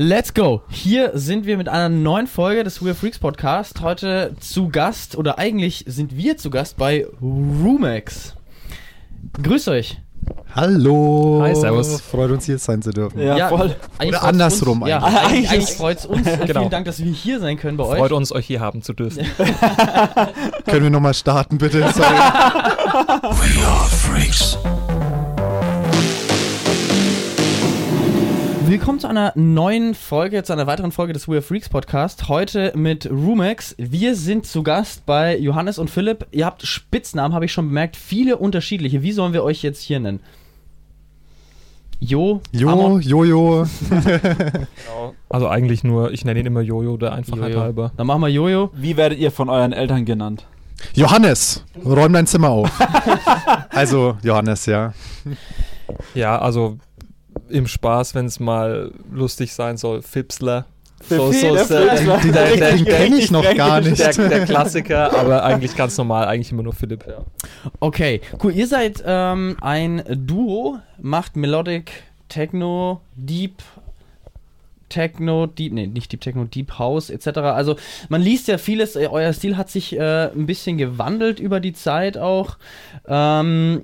Let's go! Hier sind wir mit einer neuen Folge des Weird Freaks Podcast. Heute zu Gast, oder eigentlich sind wir zu Gast bei Rumex. Grüßt euch. Hallo. Hi, servus. Freut uns hier sein zu dürfen. Ja, voll. eigentlich Oder andersrum uns, ja, eigentlich. eigentlich, eigentlich freut es uns. Genau. Vielen Dank, dass wir hier sein können bei euch. Freut uns, euch hier haben zu dürfen. Können wir nochmal starten, bitte? Sorry. Willkommen zu einer neuen Folge, zu einer weiteren Folge des Weird Freaks Podcast. Heute mit Rumex. Wir sind zu Gast bei Johannes und Philipp. Ihr habt Spitznamen, habe ich schon bemerkt, viele unterschiedliche. Wie sollen wir euch jetzt hier nennen? Jo, Jo, Amon, Jojo. Also eigentlich nur, ich nenne ihn immer Jojo, der Einfachheit Jojo. halber. Dann machen wir Jojo. Wie werdet ihr von euren Eltern genannt? Johannes, räum dein Zimmer auf. Also, Johannes, ja. Ja, also im Spaß, wenn es mal lustig sein soll, Fipsler. So, so ist der, der, den kenne ich noch gar nicht. der, der Klassiker, aber eigentlich ganz normal, eigentlich immer nur Philipp. Ja. Okay, cool. Ihr seid ähm, ein Duo, macht Melodic Techno, Deep Techno, Deep, nee, nicht Deep Techno, Deep House etc. Also man liest ja vieles, äh, euer Stil hat sich äh, ein bisschen gewandelt über die Zeit auch. Ähm,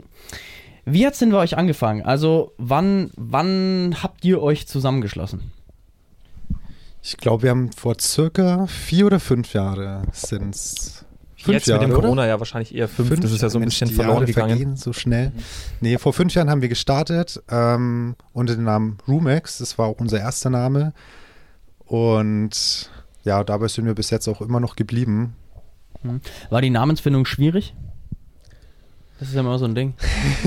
wie hat's denn bei euch angefangen? Also wann, wann habt ihr euch zusammengeschlossen? Ich glaube, wir haben vor circa vier oder fünf Jahre sind's. Fünf Jetzt Jahre, mit dem oder? Corona ja wahrscheinlich eher fünf. das ist ja so ein Mensch, bisschen die verloren Jahre gegangen. vergehen so schnell. Nee, vor fünf Jahren haben wir gestartet ähm, unter dem Namen Rumex. Das war auch unser erster Name. Und ja, dabei sind wir bis jetzt auch immer noch geblieben. War die Namensfindung schwierig? Das ist ja immer so ein Ding.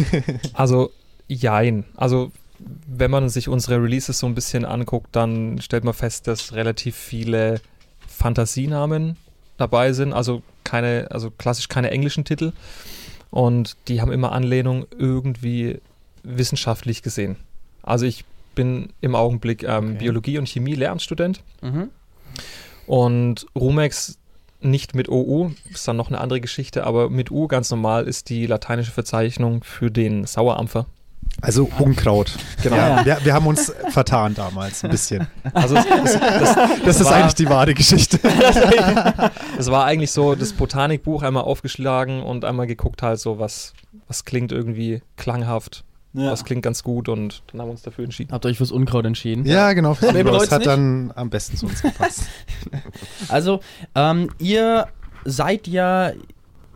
Also, jein. Also, wenn man sich unsere Releases so ein bisschen anguckt, dann stellt man fest, dass relativ viele Fantasienamen dabei sind. Also, keine, also klassisch keine englischen Titel. Und die haben immer Anlehnung irgendwie wissenschaftlich gesehen. Also, ich bin im Augenblick ähm, Okay. Biologie- und Chemie-Lehramtsstudent. Mhm. Und Rumex nicht mit OU, ist dann noch eine andere Geschichte, aber mit U ganz normal ist die lateinische Verzeichnung für den Sauerampfer. Also Unkraut. Genau. Ja, wir, wir haben uns vertan damals ein bisschen. Also es, es, das, Das ist war- eigentlich die wahre Geschichte. es war eigentlich so das Botanikbuch einmal aufgeschlagen und einmal geguckt halt so, was, was klingt irgendwie klanghaft, Ja. was klingt ganz gut und dann haben wir uns dafür entschieden. Habt ihr euch fürs Unkraut entschieden? Ja, genau. ihr bereut's Das hat nicht? dann am besten zu uns gepasst. Also, ähm, ihr seid ja,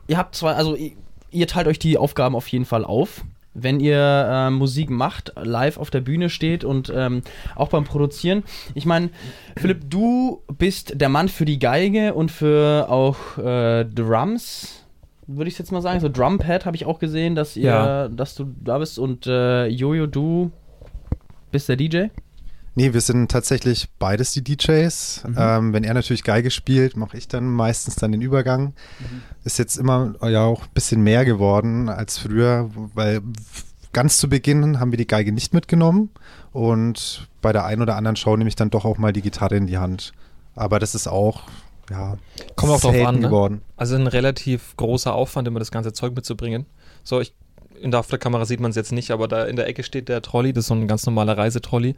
ihr habt zwar, also ihr, ihr teilt euch die Aufgaben auf jeden Fall auf. Wenn ihr äh, Musik macht, live auf der Bühne steht und ähm, auch beim Produzieren. Ich meine, Philipp, du bist der Mann für die Geige und für auch äh, Drums, würde ich jetzt mal sagen. So Drumpad habe ich auch gesehen, dass ihr, Ja. dass du da bist und äh, Jojo, du bist der DJ. Nee, wir sind tatsächlich beides die DJs. Mhm. Ähm, wenn er natürlich Geige spielt, mache ich dann meistens dann den Übergang. Mhm. Ist jetzt immer ja auch ein bisschen mehr geworden als früher, weil ganz zu Beginn haben wir die Geige nicht mitgenommen und bei der einen oder anderen Show nehme ich dann doch auch mal die Gitarre in die Hand. Aber das ist auch ja Kommt auch drauf an, ne? geworden. Also ein relativ großer Aufwand, immer das ganze Zeug mitzubringen. So, ich, in der Afterkamera sieht man es jetzt nicht, aber da in der Ecke steht der Trolley, das ist so ein ganz normaler Reisetrolley.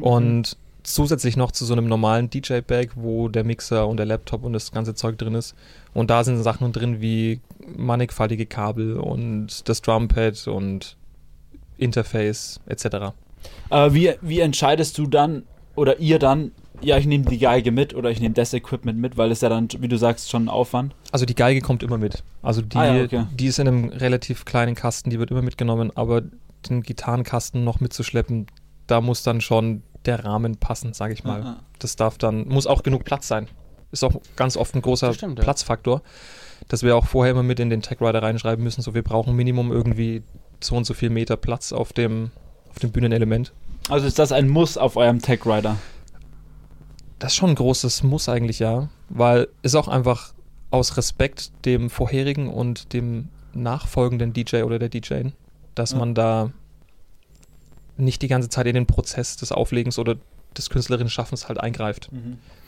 Und zusätzlich noch zu so einem normalen DJ-Bag, wo der Mixer und der Laptop und das ganze Zeug drin ist. Und da sind Sachen drin wie mannigfaltige Kabel und das Drumpad und Interface etc. Aber wie, wie entscheidest du dann oder ihr dann, ja, ich nehme die Geige mit oder ich nehme das Equipment mit, weil das ist ja dann, wie du sagst, schon ein Aufwand. Also die Geige kommt immer mit. Also die, Ah ja, okay. die ist in einem relativ kleinen Kasten, die wird immer mitgenommen, aber den Gitarrenkasten noch mitzuschleppen, da muss dann schon der Rahmen passen, sage ich mal. Ah, ah. Das darf dann, muss auch genug Platz sein. Ist auch ganz oft ein großer Das stimmt, ja. Platzfaktor, dass wir auch vorher immer mit in den Tech Rider reinschreiben müssen, so wir brauchen Minimum irgendwie so und so viel Meter Platz auf dem, auf dem Bühnenelement. Also ist das ein Muss auf eurem Tech Rider? Das ist schon ein großes Muss eigentlich, ja. Weil es auch einfach aus Respekt dem vorherigen und dem nachfolgenden DJ oder der DJ, dass Ja. man da nicht die ganze Zeit in den Prozess des Auflegens oder des künstlerischen Schaffens halt eingreift.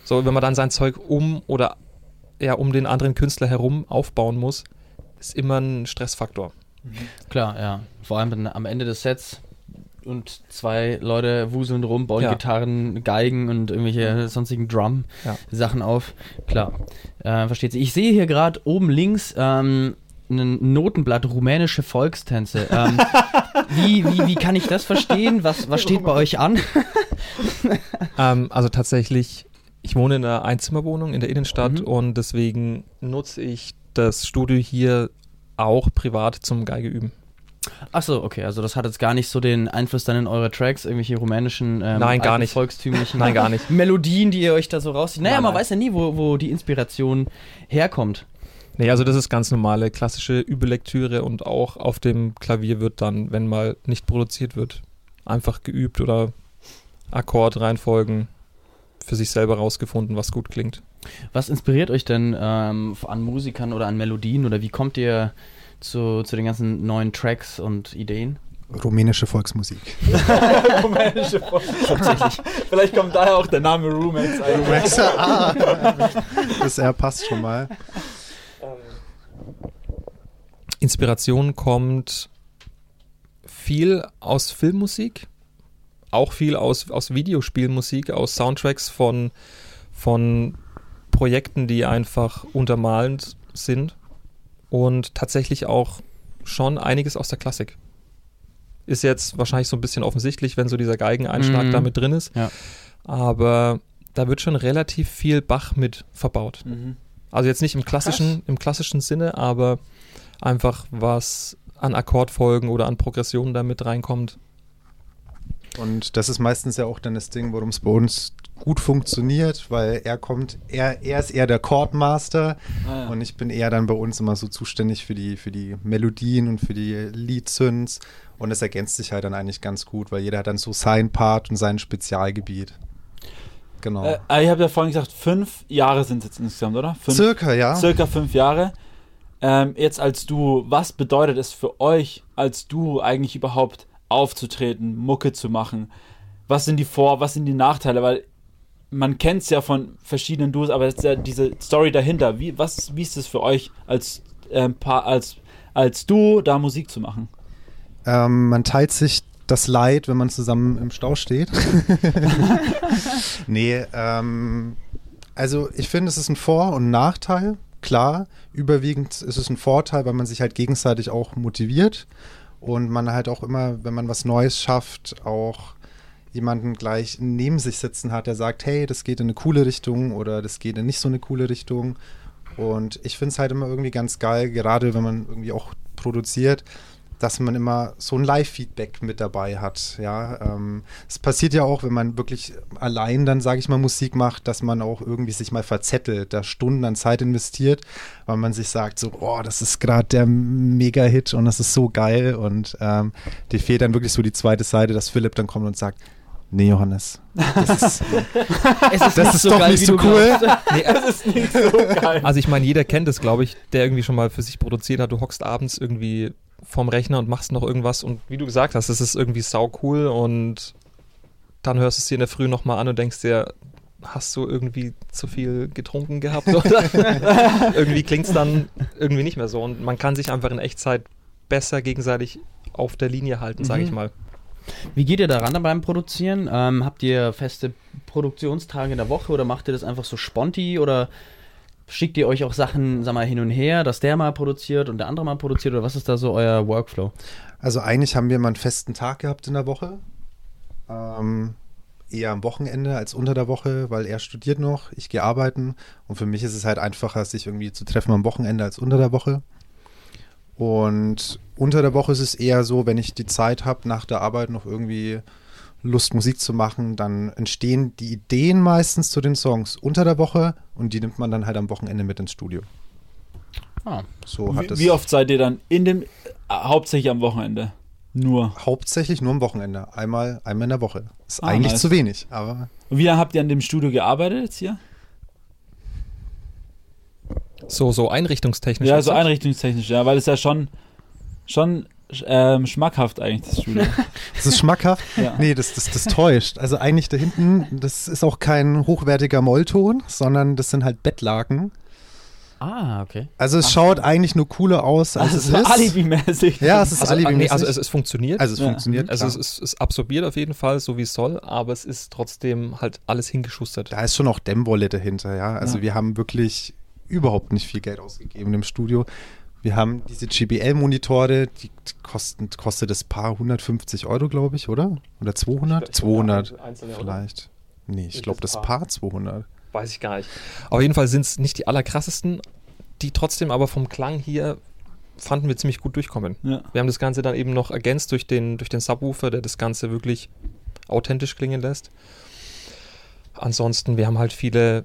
So, wenn man dann sein Zeug um oder ja, um den anderen Künstler herum aufbauen muss, ist immer ein Stressfaktor. Klar, ja. Vor allem am Ende des Sets und zwei Leute wuseln rum, bauen Ja. Gitarren, Geigen und irgendwelche sonstigen Drum-Sachen Ja. auf. Klar, äh, versteht sich. Ich sehe hier gerade oben links ähm, ein Notenblatt rumänische Volkstänze. Ähm, wie, wie, wie kann ich das verstehen? Was, was steht bei euch an? Ähm, also tatsächlich, ich wohne in einer Einzimmerwohnung in der Innenstadt Mhm. und deswegen nutze ich das Studio hier auch privat zum Geige üben. Achso, okay, also das hat jetzt gar nicht so den Einfluss dann in eure Tracks, irgendwelche rumänischen, ähm, Nein, gar nicht. volkstümlichen Nein, gar nicht. Melodien, die ihr euch da so rauszieht. Naja, Nein, man nein. weiß ja nie, wo, wo die Inspiration herkommt. Nee, also das ist ganz normale klassische Übelektüre und auch auf dem Klavier wird dann, wenn mal nicht produziert wird, einfach geübt oder Akkordreihenfolgen für sich selber rausgefunden, was gut klingt. Was inspiriert euch denn ähm, an Musikern oder an Melodien oder wie kommt ihr zu, zu den ganzen neuen Tracks und Ideen? Rumänische Volksmusik. Rumänische Volk. Vielleicht kommt daher auch der Name Roommates eigentlich. ah, das R passt schon mal. Inspiration kommt viel aus Filmmusik, auch viel aus, aus Videospielmusik, aus Soundtracks von, von Projekten, die einfach untermalend sind und tatsächlich auch schon einiges aus der Klassik. Ist jetzt wahrscheinlich so ein bisschen offensichtlich, wenn so dieser Geigeneinschlag Mhm. da mit drin ist, Ja. aber da wird schon relativ viel Bach mit verbaut. Mhm. Also jetzt nicht im klassischen, im klassischen Sinne, aber einfach was an Akkordfolgen oder an Progressionen da mit reinkommt. Und das ist meistens ja auch dann das Ding, worum es bei uns gut funktioniert, weil er kommt, er, er ist eher der Chordmaster Ah, ja. und ich bin eher dann bei uns immer so zuständig für die, für die Melodien und für die Lead-Synths und es ergänzt sich halt dann eigentlich ganz gut, weil jeder hat dann so sein Part und sein Spezialgebiet. Genau. Äh, ich habe ja vorhin gesagt, fünf Jahre sind es jetzt insgesamt, oder? Fünf, Circa, ja. Circa fünf Jahre. Ähm, jetzt als du, was bedeutet es für euch, als du eigentlich überhaupt aufzutreten, Mucke zu machen? Was sind die Vor-, was sind die Nachteile? Weil man kennt es ja von verschiedenen Duos, aber es ist ja diese Story dahinter. Wie, was, wie ist es für euch als, Paar, als, als Duo da Musik zu machen? Ähm, man teilt sich das Leid, wenn man zusammen im Stau steht. nee, ähm, also ich finde, es ist ein Vor- und Nachteil. Klar, überwiegend ist es ein Vorteil, weil man sich halt gegenseitig auch motiviert und man halt auch immer, wenn man was Neues schafft, auch jemanden gleich neben sich sitzen hat, der sagt, hey, das geht in eine coole Richtung oder das geht in nicht so eine coole Richtung. Und ich finde es halt immer irgendwie ganz geil, gerade wenn man irgendwie auch produziert, dass man immer so ein Live-Feedback mit dabei hat. Ja, ähm, es passiert ja auch, wenn man wirklich allein dann, sage ich mal, Musik macht, dass man auch irgendwie sich mal verzettelt, da Stunden an Zeit investiert, weil man sich sagt so, oh, das ist gerade der Mega-Hit und das ist so geil und ähm, dir fehlt dann wirklich so die zweite Seite, dass Philipp dann kommt und sagt, nee, Johannes, das ist, Es ist, Das ist doch nicht so cool. Das ist nicht so geil. Also ich meine, jeder kennt es, glaube ich, der irgendwie schon mal für sich produziert hat. Du hockst abends irgendwie vorm Rechner und machst noch irgendwas und wie du gesagt hast, es ist irgendwie sau cool und dann hörst du es dir in der Früh nochmal an und denkst dir, hast du irgendwie zu viel getrunken gehabt oder? irgendwie klingt es dann irgendwie nicht mehr so und man kann sich einfach in Echtzeit besser gegenseitig auf der Linie halten, sage Mhm. ich mal. Wie geht ihr daran beim Produzieren? Ähm, habt ihr feste Produktionstage in der Woche oder macht ihr das einfach so sponti oder schickt ihr euch auch Sachen, sag mal, hin und her, dass der mal produziert und der andere mal produziert oder was ist da so euer Workflow? Also eigentlich haben wir mal einen festen Tag gehabt in der Woche. Ähm, eher am Wochenende als unter der Woche, weil er studiert noch, ich gehe arbeiten und für mich ist es halt einfacher, sich irgendwie zu treffen am Wochenende als unter der Woche. Und unter der Woche ist es eher so, wenn ich die Zeit habe, nach der Arbeit noch irgendwie Lust, Musik zu machen, dann entstehen die Ideen meistens zu den Songs unter der Woche und die nimmt man dann halt am Wochenende mit ins Studio. Ah, So hat Wie, es wie oft seid ihr dann in dem, äh, hauptsächlich am Wochenende? Nur. hauptsächlich nur am Wochenende, einmal, einmal in der Woche. Ist Ah, eigentlich nice. zu wenig, aber Und wie lange habt ihr an dem Studio gearbeitet jetzt hier? So, so einrichtungstechnisch. Ja, so einrichtungstechnisch, ja, weil es ja schon, schon ähm, schmackhaft eigentlich, das Studio. es ist schmackhaft. ja. Nee, das, das, das täuscht. Also eigentlich da hinten, das ist auch kein hochwertiger Mollton, sondern das sind halt Bettlaken. Ah, okay. Also es schaut eigentlich nur cooler aus, als es Also ist. Alibi-mäßig. Ja, es ist Also, Alibi nee, also es, es funktioniert. also es Ja. funktioniert. Also klar. es, ist, es absorbiert auf jeden Fall, so wie es soll, aber es ist trotzdem halt alles hingeschustert. da ist schon auch Dämmwolle dahinter, ja. Also Ja. wir haben wirklich überhaupt nicht viel Geld ausgegeben im Studio. Wir haben diese GBL-Monitore, die kosten, kostet das Paar 150 Euro, glaube ich, oder? Oder 200? 200 vielleicht. Nee, ich glaube das Paar? Paar 200. Weiß ich gar nicht. Auf jeden Fall sind es nicht die allerkrassesten, die trotzdem aber vom Klang hier fanden wir ziemlich gut durchkommen. Ja. Wir haben das Ganze dann eben noch ergänzt durch den, durch den Subwoofer, der das Ganze wirklich authentisch klingen lässt. Ansonsten, wir haben halt viele,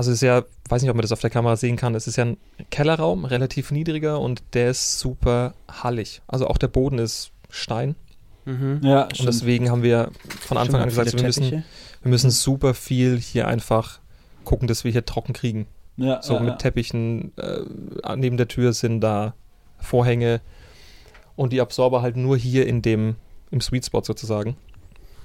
also es ist ja, weiß nicht, ob man das auf der Kamera sehen kann, es ist ja ein Kellerraum, relativ niedriger und der ist super hallig. Also auch der Boden ist Stein Mhm. Ja, und stimmt. deswegen haben wir von Anfang an gesagt, wir müssen, wir müssen super viel hier einfach gucken, dass wir hier trocken kriegen. ja, So ja, mit ja. Teppichen, äh, neben der Tür sind da Vorhänge und die Absorber halt nur hier in dem, im Sweet Spot sozusagen.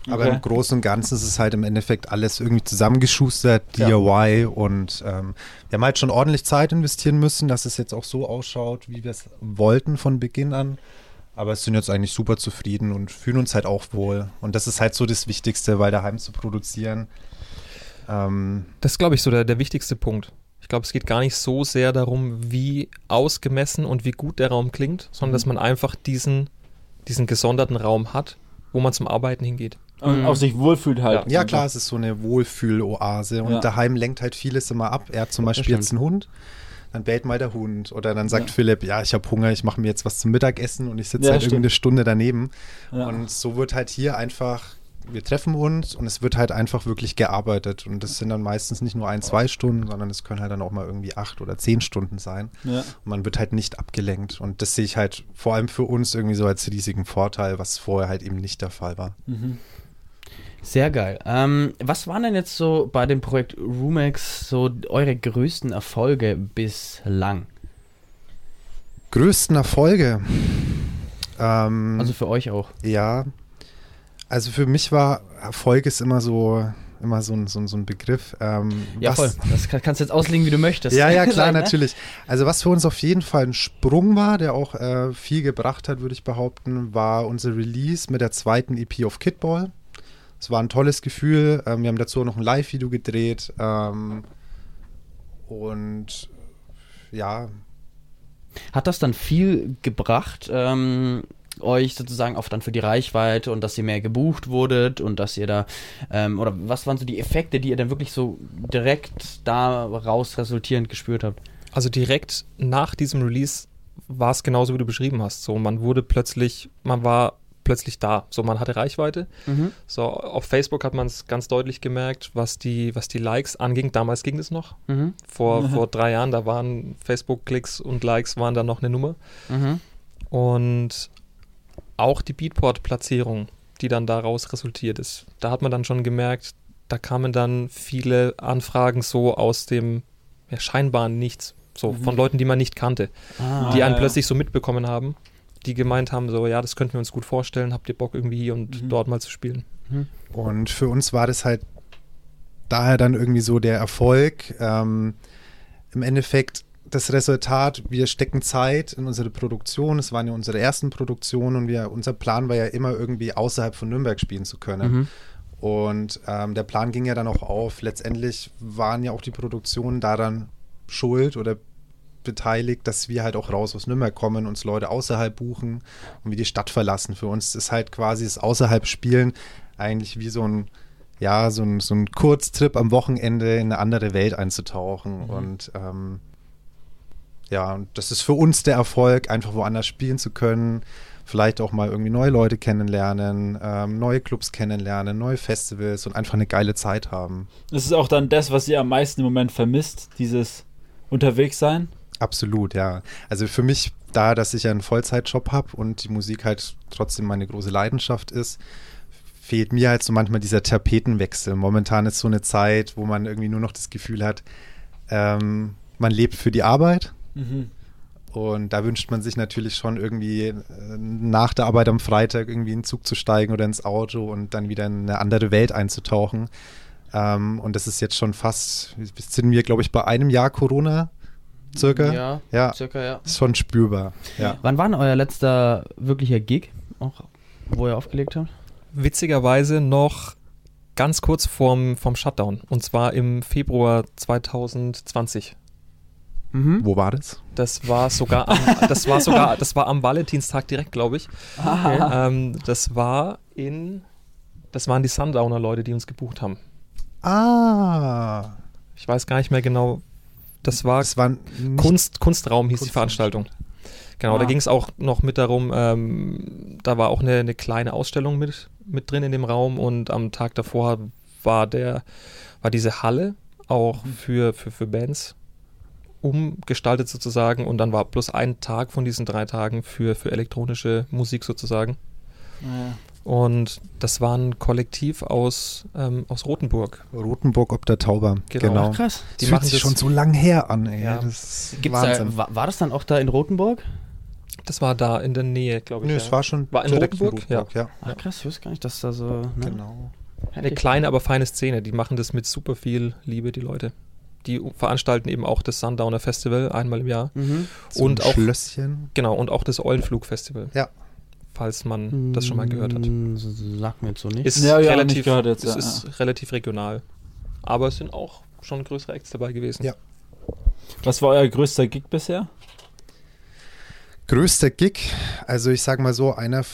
Aber Okay. im Großen und Ganzen ist es halt im Endeffekt alles irgendwie zusammengeschustert, Ja. DIY und ähm, wir haben halt schon ordentlich Zeit investieren müssen, dass es jetzt auch so ausschaut, wie wir es wollten von Beginn an. Aber es sind jetzt eigentlich super zufrieden und fühlen uns halt auch wohl. Und das ist halt so das Wichtigste, weil daheim zu produzieren. Ähm, Das ist, glaube ich, so der, der wichtigste Punkt. Ich glaube, es geht gar nicht so sehr darum, wie ausgemessen und wie gut der Raum klingt, sondern dass man einfach diesen, diesen gesonderten Raum hat, wo man zum Arbeiten hingeht. Und Mhm. auch sich wohlfühlt halt. ja klar, es ist so eine Wohlfühl-Oase und Ja. daheim lenkt halt vieles immer ab. Er hat zum Beispiel jetzt einen Hund, dann bellt mal der Hund oder dann sagt Ja. Philipp, ja, ich habe Hunger, ich mache mir jetzt was zum Mittagessen und ich sitze Ja, halt stimmt. irgendwie eine Stunde daneben. Ja. Und so wird halt hier einfach, wir treffen uns und es wird halt einfach wirklich gearbeitet. Und das sind dann meistens nicht nur ein, zwei Stunden, sondern es können halt dann auch mal irgendwie acht oder zehn Stunden sein. Ja. Und man wird halt nicht abgelenkt. Und das sehe ich halt vor allem für uns irgendwie so als riesigen Vorteil, was vorher halt eben nicht der Fall war. Mhm. Sehr geil. Ähm, was waren denn jetzt so bei dem Projekt Rumex so eure größten Erfolge bislang? Größten Erfolge. Ähm, Also für euch auch. Ja, also für mich war Erfolg ist immer so, immer so ein, so ein, so ein Begriff. Ähm, Ja, voll. Das kann, kannst du jetzt auslegen, wie du möchtest. Ja, ja, klar, natürlich. Also was für uns auf jeden Fall ein Sprung war, der auch äh, viel gebracht hat, würde ich behaupten, war unser Release mit der zweiten EP auf Kidball. Es war ein tolles Gefühl. Ähm, wir haben dazu auch noch ein Live-Video gedreht. Ähm, und ja, Hat das dann viel gebracht, ähm, euch sozusagen auch dann für die Reichweite und dass ihr mehr gebucht wurdet und dass ihr da, ähm, oder was waren so die Effekte, die ihr dann wirklich so direkt daraus resultierend gespürt habt? Also direkt nach diesem Release war es genauso, wie du beschrieben hast. So, man wurde plötzlich, man war plötzlich da. So, man hatte Reichweite. Mhm. So, auf Facebook hat man es ganz deutlich gemerkt, was die, was die Likes anging. Damals ging das noch. Mhm. Vor, vor drei Jahren, da waren Facebook-Klicks und Likes waren dann noch eine Nummer. Mhm. Und auch die Beatport-Platzierung, die dann daraus resultiert ist. Da hat man dann schon gemerkt, da kamen dann viele Anfragen so aus dem ja, scheinbaren Nichts. So Mhm. von Leuten, die man nicht kannte, Ah, die einen ja. plötzlich so mitbekommen haben, die gemeint haben, so, ja, das könnten wir uns gut vorstellen, habt ihr Bock irgendwie hier und Mhm. dort mal zu spielen. Und für uns war das halt daher dann irgendwie so der Erfolg. Ähm, Im Endeffekt das Resultat, wir stecken Zeit in unsere Produktion. Es waren ja unsere ersten Produktionen und wir, unser Plan war ja immer irgendwie außerhalb von Nürnberg spielen zu können. Mhm. Und ähm, der Plan ging ja dann auch auf. Letztendlich waren ja auch die Produktionen daran schuld oder beteiligt, dass wir halt auch raus aus Nürnberg kommen, uns Leute außerhalb buchen und wir die Stadt verlassen. Für uns ist halt quasi das Außerhalb-Spielen eigentlich wie so ein, ja, so ein, so ein Kurztrip am Wochenende in eine andere Welt einzutauchen. Mhm. Und ähm, ja, und das ist für uns der Erfolg, einfach woanders spielen zu können, vielleicht auch mal irgendwie neue Leute kennenlernen, ähm, neue Clubs kennenlernen, neue Festivals und einfach eine geile Zeit haben. Das ist auch dann das, was ihr am meisten im Moment vermisst, dieses Unterwegssein. Absolut, ja. Also für mich, da, dass ich ja einen Vollzeitjob habe und die Musik halt trotzdem meine große Leidenschaft ist, fehlt mir halt so manchmal dieser Tapetenwechsel. Momentan ist so eine Zeit, wo man irgendwie nur noch das Gefühl hat, ähm, man lebt für die Arbeit Mhm. und da wünscht man sich natürlich schon irgendwie äh, nach der Arbeit am Freitag irgendwie in den Zug zu steigen oder ins Auto und dann wieder in eine andere Welt einzutauchen. Ähm, und das ist jetzt schon fast, jetzt sind wir, glaube ich, bei einem Jahr Corona circa. Ja, Ja, circa, ja. ist schon spürbar. Ja. Wann war denn euer letzter wirklicher Gig, auch, wo ihr aufgelegt habt? Witzigerweise noch ganz kurz vorm, vom Shutdown. Und zwar im Februar 2020. Mhm. Wo war das? Das war sogar am, das war sogar, das war am Valentinstag direkt, glaube ich. Okay. Ähm, das war in, das waren die Sundowner-Leute, die uns gebucht haben. Ah, Ich weiß gar nicht mehr genau. Das war das war Kunst, Kunstraum hieß die Kunstraum. Veranstaltung. Genau, da Ah. ging es auch noch mit darum, ähm, da war auch eine, eine kleine Ausstellung mit, mit drin in dem Raum und am Tag davor war der, war diese Halle auch für, für, für Bands umgestaltet sozusagen und dann war bloß ein Tag von diesen drei Tagen für, für elektronische Musik sozusagen. Ja. Und das war ein Kollektiv aus, ähm, aus Rothenburg. Rotenburg ob der Tauber. Genau. Genau. Ach, krass. Die Die machen sich das- schon so lang her an, ey. Ja. Das Wahnsinn. da, war, war das dann auch da in Rothenburg? Das war da in der Nähe, glaube ich. Nö, ja. es war schon War in direkt Rotenburg? ja. Ach krass, ich wusste gar nicht, dass da so. Ne? Genau. Eine kleine, aber feine Szene. Die machen das mit super viel Liebe, die Leute. Die veranstalten eben auch das Sundowner Festival einmal im Jahr. Mhm. So Und ein auch- Schlösschen. Genau, und auch das Eulenflug-Festival. Ja. Falls man das schon mal gehört hat. Mm, Sagt mir jetzt so nicht. Ist Ja, ja, relativ, nicht gehört jetzt, es ja, ist relativ regional. Aber es sind auch schon größere Acts dabei gewesen. Ja. Was war euer größter Gig bisher? Größter Gig, also ich sag mal so, einer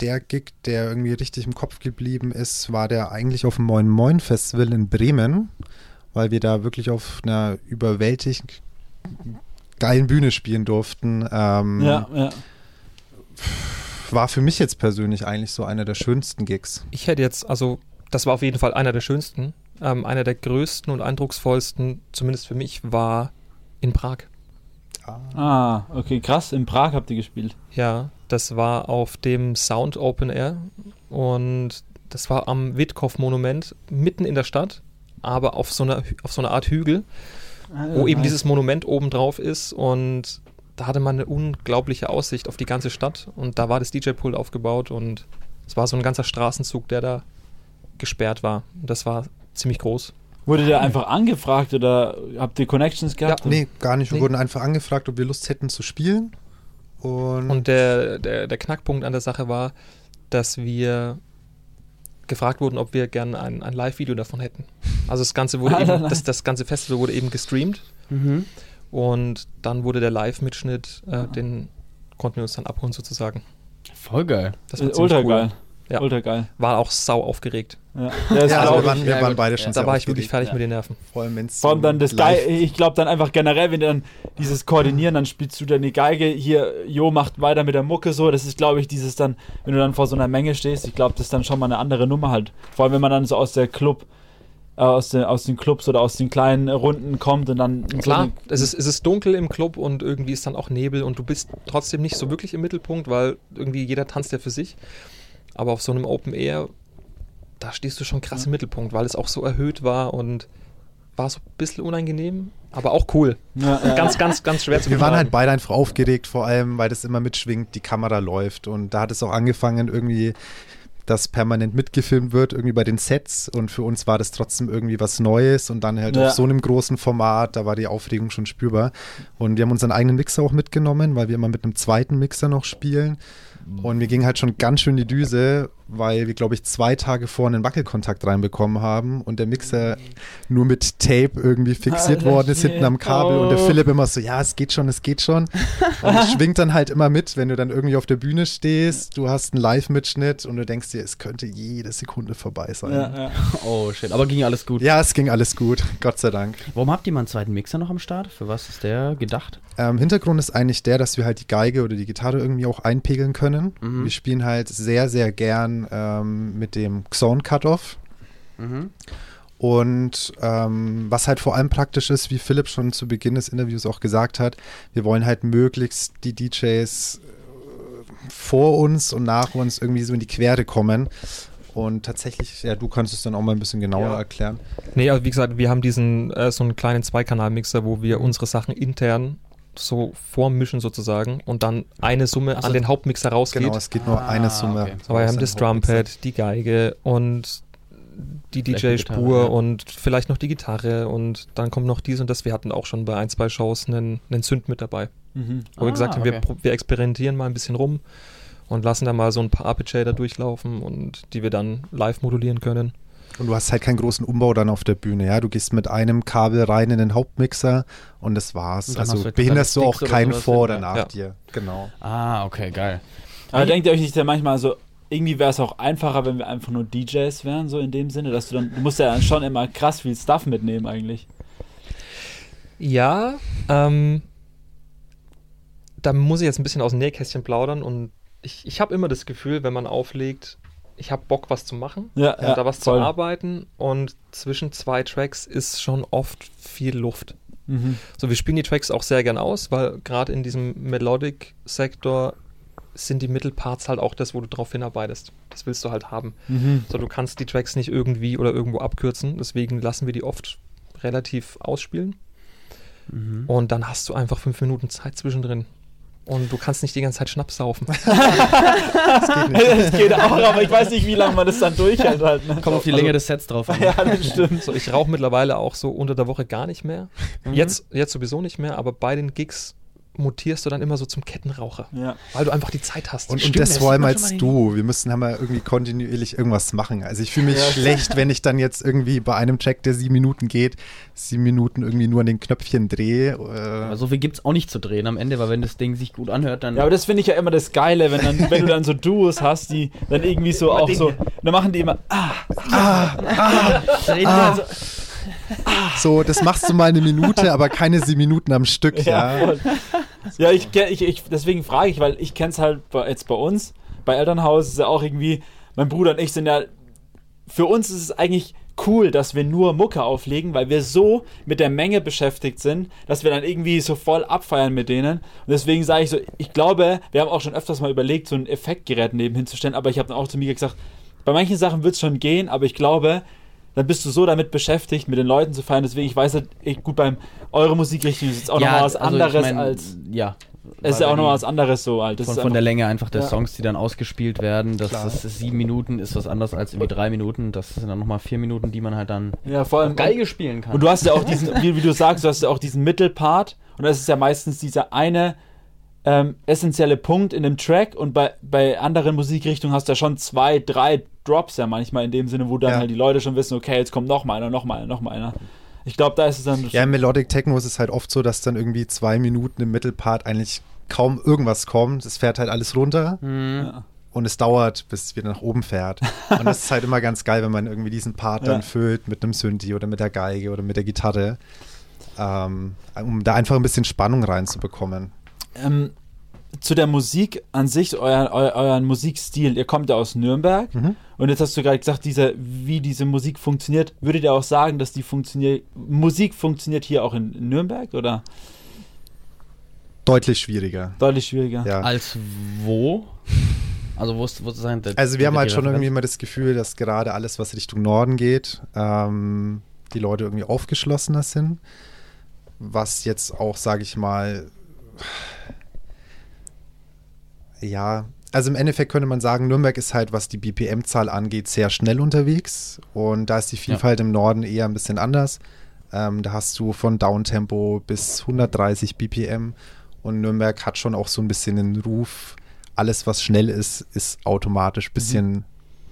der Gig, der irgendwie richtig im Kopf geblieben ist, war der eigentlich auf dem Moin Moin Festival in Bremen, weil wir da wirklich auf einer überwältigend geilen Bühne spielen durften. Ähm, Ja, ja. War für mich jetzt persönlich eigentlich so einer der schönsten Gigs. Ich hätte jetzt, also, das war auf jeden Fall einer der schönsten. Ähm, einer der größten und eindrucksvollsten, zumindest für mich, war in Prag. Ah, okay, krass. In Prag habt ihr gespielt. Ja, das war auf dem Sound Open Air und das war am Witkow-Monument mitten in der Stadt, aber auf so einer, auf so einer Art Hügel, wo eben dieses Monument oben drauf ist und da hatte man eine unglaubliche Aussicht auf die ganze Stadt und da war das DJ-Pult aufgebaut und es war so ein ganzer Straßenzug, der da gesperrt war. Und das war ziemlich groß. Wurde der einfach angefragt oder habt ihr Connections gehabt? Nee, gar nicht. Wir Nee. wurden einfach angefragt, ob wir Lust hätten zu spielen. Und, Und der, der, der Knackpunkt an der Sache war, dass wir gefragt wurden, ob wir gerne ein, ein Live-Video davon hätten. Also das Ganze wurde eben, das, das ganze Festival wurde eben gestreamt Mhm. Und dann wurde der Live-Mitschnitt, äh, den konnten wir uns dann abholen sozusagen. Voll geil. Das Äh, ziemlich Ultra cool. geil. Ja. Ultra geil. War auch sau aufgeregt. Ja, ja, also wir waren, wir Ja, waren beide schon Da sehr war ich wirklich fertig Ja. mit den Nerven. Vor allem, wenn's Vor allem dann das Geil, ich glaube dann einfach generell, wenn du dann dieses Koordinieren, dann spielst du deine Geige, hier, Jo macht weiter mit der Mucke so, das ist glaube ich dieses dann, wenn du dann vor so einer Menge stehst, ich glaube, das ist dann schon mal eine andere Nummer halt. Vor allem, wenn man dann so aus der Club, äh, aus, den, aus den Clubs oder aus den kleinen Runden kommt und dann so Klar, eine- es ist, es ist dunkel im Club und irgendwie ist dann auch Nebel und du bist trotzdem nicht so wirklich im Mittelpunkt, weil irgendwie jeder tanzt ja für sich. Aber auf so einem Open Air, da stehst du schon krass im Mittelpunkt, weil es auch so erhöht war und war so ein bisschen unangenehm, aber auch cool. ja, ja, Ganz, ganz, ganz schwer zu Wir waren halt beide einfach aufgeregt, vor allem, weil das immer mitschwingt, die Kamera läuft. Und da hat es auch angefangen, irgendwie, dass permanent mitgefilmt wird, irgendwie bei den Sets. Und für uns war das trotzdem irgendwie was Neues. Und dann halt Ja. auf so einem großen Format, da war die Aufregung schon spürbar. Und wir haben unseren eigenen Mixer auch mitgenommen, weil wir immer mit einem zweiten Mixer noch spielen. Und mir ging halt schon ganz schön die Düse, weil wir, glaube ich, zwei Tage vor einen Wackelkontakt reinbekommen haben und der Mixer nur mit Tape irgendwie fixiert Alter, worden ist hinten am Kabel und der oh. Philipp immer so, ja, es geht schon, es geht schon. Und es schwingt dann halt immer mit, wenn du dann irgendwie auf der Bühne stehst, du hast einen Live-Mitschnitt und du denkst dir, es könnte jede Sekunde vorbei sein. ja, ja. Oh shit, aber ging alles gut. Ja, es ging alles gut, Gott sei Dank. Warum habt ihr mal einen zweiten Mixer noch am Start? Für was ist der gedacht? Ähm, Hintergrund ist eigentlich der, dass wir halt die Geige oder die Gitarre irgendwie auch einpegeln können. Mhm. Wir spielen halt sehr, sehr gern ähm, mit dem Xone Cutoff. Mhm. Und ähm, was halt vor allem praktisch ist, wie Philipp schon zu Beginn des Interviews auch gesagt hat, wir wollen halt möglichst die DJs äh, vor uns und nach uns irgendwie so in die Quere kommen. Und tatsächlich, ja, du kannst es dann auch mal ein bisschen genauer Ja. erklären. Nee, also wie gesagt, wir haben diesen, äh, so einen kleinen Zweikanal-Mixer, wo wir unsere Sachen intern so vormischen sozusagen und dann eine Summe Also- an den Hauptmixer rausgeht. Genau, es geht nur Ah, eine Summe. okay. Aber wir haben das. Drumpad, die Geige und die DJ-Spur ja. und vielleicht noch die Gitarre und dann kommt noch dies und das. Wir hatten auch schon bei ein, zwei Shows einen, einen Synth mit dabei. Mhm. Wo wir Ah, gesagt haben, wir, okay. pro- wir experimentieren mal ein bisschen rum und lassen da mal so ein paar Arpeggiator durchlaufen und die wir dann live modulieren können. Und du hast halt keinen großen Umbau dann auf der Bühne, ja. Du gehst mit einem Kabel rein in den Hauptmixer und das war's. Also du behinderst du auch keinen vor oder nach ja. dir. Genau. Ah, okay, geil. Aber Wie- denkt ihr euch nicht dann manchmal so, irgendwie wäre es auch einfacher, wenn wir einfach nur DJs wären, so in dem Sinne, dass du dann, du musst ja dann schon immer krass viel Stuff mitnehmen eigentlich. Ja, ähm, da muss ich jetzt ein bisschen aus dem Nähkästchen plaudern und ich, ich habe immer das Gefühl, wenn man auflegt, ich habe Bock, was zu machen, Ja, ja, da was voll. zu arbeiten und zwischen zwei Tracks ist schon oft viel Luft. Mhm. So, wir spielen die Tracks auch sehr gern aus, weil gerade in diesem Melodic-Sektor sind die Mittelparts halt auch das, wo du drauf hinarbeitest. Das willst du halt haben. Mhm. So, du kannst die Tracks nicht irgendwie oder irgendwo abkürzen, deswegen lassen wir die oft relativ ausspielen. Mhm. Und dann hast du einfach fünf Minuten Zeit zwischendrin. Und du kannst nicht die ganze Zeit Schnaps saufen. Das geht auch, aber ich weiß nicht, wie lange man das dann durchhält halt. Ne? Kommt auf die Also- Länge des Sets drauf an. Ja, das stimmt. So, ich rauche mittlerweile auch so unter der Woche gar nicht mehr. Jetzt, jetzt sowieso nicht mehr, aber bei den Gigs mutierst du dann immer so zum Kettenraucher, Ja. weil du einfach die Zeit hast. Und, und Stimmt, das das vor allem als du. Wir müssen haben wir irgendwie kontinuierlich irgendwas machen. Also ich fühle mich Ja. schlecht, wenn ich dann jetzt irgendwie bei einem Track, der sieben Minuten geht, sieben Minuten irgendwie nur an den Knöpfchen drehe. Aber Äh, so viel gibt's auch nicht zu drehen am Ende, weil wenn das Ding sich gut anhört, dann. Ja, aber das finde ich ja immer das Geile, wenn, dann, wenn du dann so Duos hast, die dann irgendwie so auch so, dann machen die immer, ah, drehen die Ah. also- so, das machst du mal eine Minute, aber keine sieben Minuten am Stück, ja, ja. Ja ich, ich, ich, deswegen frage ich, weil ich kenne es halt jetzt bei uns, bei Elternhaus ist ja auch irgendwie, mein Bruder und ich sind ja, für uns ist es eigentlich cool, dass wir nur Mucke auflegen, weil wir so mit der Menge beschäftigt sind, dass wir dann irgendwie so voll abfeiern mit denen. Und deswegen sage ich so, ich glaube, wir haben auch schon öfters mal überlegt, so ein Effektgerät nebenhin zu stellen, aber ich habe dann auch zu mir gesagt, bei manchen Sachen wird es schon gehen, aber ich glaube, dann bist du so damit beschäftigt, mit den Leuten zu feiern. Deswegen, ich weiß halt, ich, gut, beim eure Musikrichtung ist jetzt auch Ja, nochmal was also ich anderes mein, als. Ja. Es ist ja auch noch was anderes so halt. Das Von, von der Länge einfach der Ja. Songs, die dann ausgespielt werden. Das, das ist sieben Minuten, ist was anderes als irgendwie drei Minuten. Das sind dann nochmal vier Minuten, die man halt dann ja, vor allem Geige spielen kann. Und du hast ja auch diesen, wie, wie du sagst, du hast ja auch diesen Mittelpart und das ist ja meistens dieser eine ähm, essentielle Punkt in dem Track und bei, bei anderen Musikrichtungen hast du ja schon zwei, drei Drops ja manchmal in dem Sinne, wo dann Ja. halt die Leute schon wissen, okay, jetzt kommt noch mal einer, noch mal einer, noch mal einer. Ich glaube, da ist es dann Ja, im Melodic Techno ist es halt oft so, dass dann irgendwie zwei Minuten im Mittelpart eigentlich kaum irgendwas kommt. Es fährt halt alles runter Mhm. Ja. und es dauert, bis es wieder nach oben fährt. Und das ist halt immer ganz geil, wenn man irgendwie diesen Part dann Ja. füllt mit einem Synthi oder mit der Geige oder mit der Gitarre, ähm, um da einfach ein bisschen Spannung reinzubekommen. Ähm, zu der Musik an sich, euer, eu, euren Musikstil, ihr kommt ja aus Nürnberg Mhm. und jetzt hast du gerade gesagt, diese, wie diese Musik funktioniert. Würdet ihr auch sagen, dass die funktioniert, Musik funktioniert hier auch in, in Nürnberg oder Deutlich schwieriger. deutlich schwieriger? Ja. Als wo? Also wo ist, wo ist sein, der- Also wir haben halt schon Referenz? irgendwie immer das Gefühl, dass gerade alles, was Richtung Norden geht, ähm, die Leute irgendwie aufgeschlossener sind. Was jetzt auch, sage ich mal, ja, also im Endeffekt könnte man sagen, Nürnberg ist halt, was die BPM-Zahl angeht, sehr schnell unterwegs. Und da ist die Vielfalt im Norden eher ein bisschen anders. Ähm, da hast du von Downtempo bis 130 BPM. Und Nürnberg hat schon auch so ein bisschen den Ruf, alles, was schnell ist, ist automatisch ein bisschen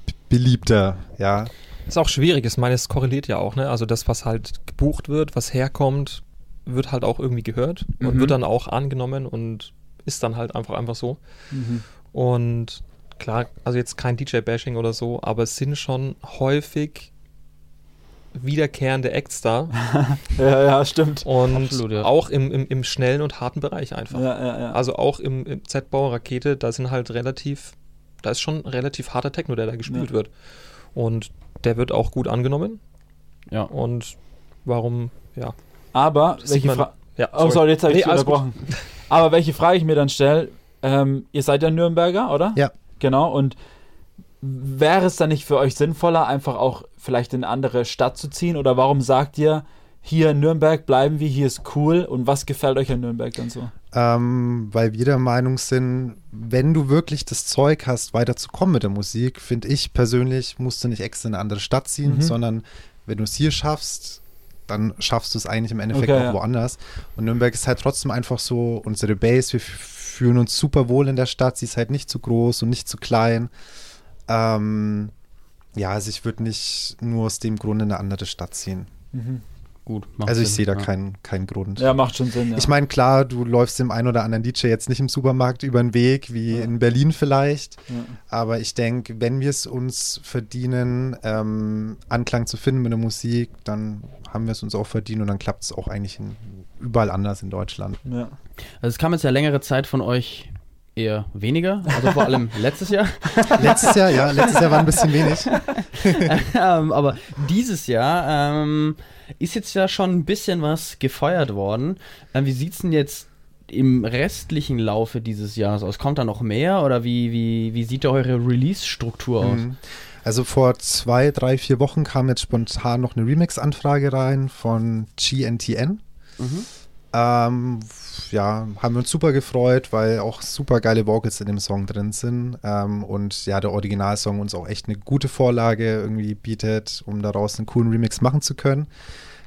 b- beliebter, ja. Ist auch schwierig, ich meine, es korreliert ja auch, ne? Also das, was halt gebucht wird, was herkommt, wird halt auch irgendwie gehört und Mhm. wird dann auch angenommen und ist dann halt einfach einfach so. Mhm. Und klar, also jetzt kein DJ-Bashing oder so, aber es sind schon häufig wiederkehrende Acts da Ja, ja, stimmt. und Absolut, ja. auch im, im, im schnellen und harten Bereich einfach. Ja, ja, ja. Also auch im, im Z-Bau Rakete, da sind halt relativ, da ist schon relativ harter Techno, der da gespielt Ja. wird. Und der wird auch gut angenommen. Ja. Und warum, ja. Aber, welche Frage. ja Oh, sorry, jetzt habe ich Nee, unterbrochen. Aber welche Frage ich mir dann stelle, ähm, ihr seid ja Nürnberger, oder? Ja. Genau, und wäre es dann nicht für euch sinnvoller, einfach auch vielleicht in eine andere Stadt zu ziehen? Oder warum sagt ihr, hier in Nürnberg bleiben wir, hier ist cool und was gefällt euch an Nürnberg dann so? ähm, weil wir der Meinung sind, wenn du wirklich das Zeug hast, weiterzukommen mit der Musik, finde ich persönlich, musst du nicht extra in eine andere Stadt ziehen, Mhm. sondern wenn du es hier schaffst, dann schaffst du es eigentlich im Endeffekt Okay, auch ja. woanders. Und Nürnberg ist halt trotzdem einfach so unsere Base. Wir fühlen uns super wohl in der Stadt. Sie ist halt nicht zu groß und nicht zu klein. Ähm, ja, also ich würde nicht nur aus dem Grund in eine andere Stadt ziehen. Mhm. Gut. macht Also ich Sinn, sehe da ja. keinen, keinen Grund. Ja, macht schon Sinn. Ja. Ich meine, klar, du läufst dem einen oder anderen DJ jetzt nicht im Supermarkt über den Weg, wie Ja. in Berlin vielleicht. ja. Aber ich denke, wenn wir es uns verdienen, ähm, Anklang zu finden mit der Musik, dann haben wir es uns auch verdient und dann klappt es auch eigentlich in, überall anders in Deutschland. Ja. Also es kam jetzt ja längere Zeit von euch eher weniger, also vor allem letztes Jahr. Letztes Jahr, ja, letztes Jahr war ein bisschen wenig. ähm, aber dieses Jahr ähm, ist jetzt ja schon ein bisschen was gefeuert worden. Ähm, wie sieht es denn jetzt im restlichen Laufe dieses Jahres aus? Kommt da noch mehr oder wie, wie, wie sieht da eure Release-Struktur aus? Mhm. Also vor zwei, drei, vier Wochen kam jetzt spontan noch eine Remix-Anfrage rein von GNTN. Mhm. Ähm, ja, haben wir uns super gefreut, weil auch super geile Vocals in dem Song drin sind. Ähm, und ja, der Originalsong uns auch echt eine gute Vorlage irgendwie bietet, um daraus einen coolen Remix machen zu können.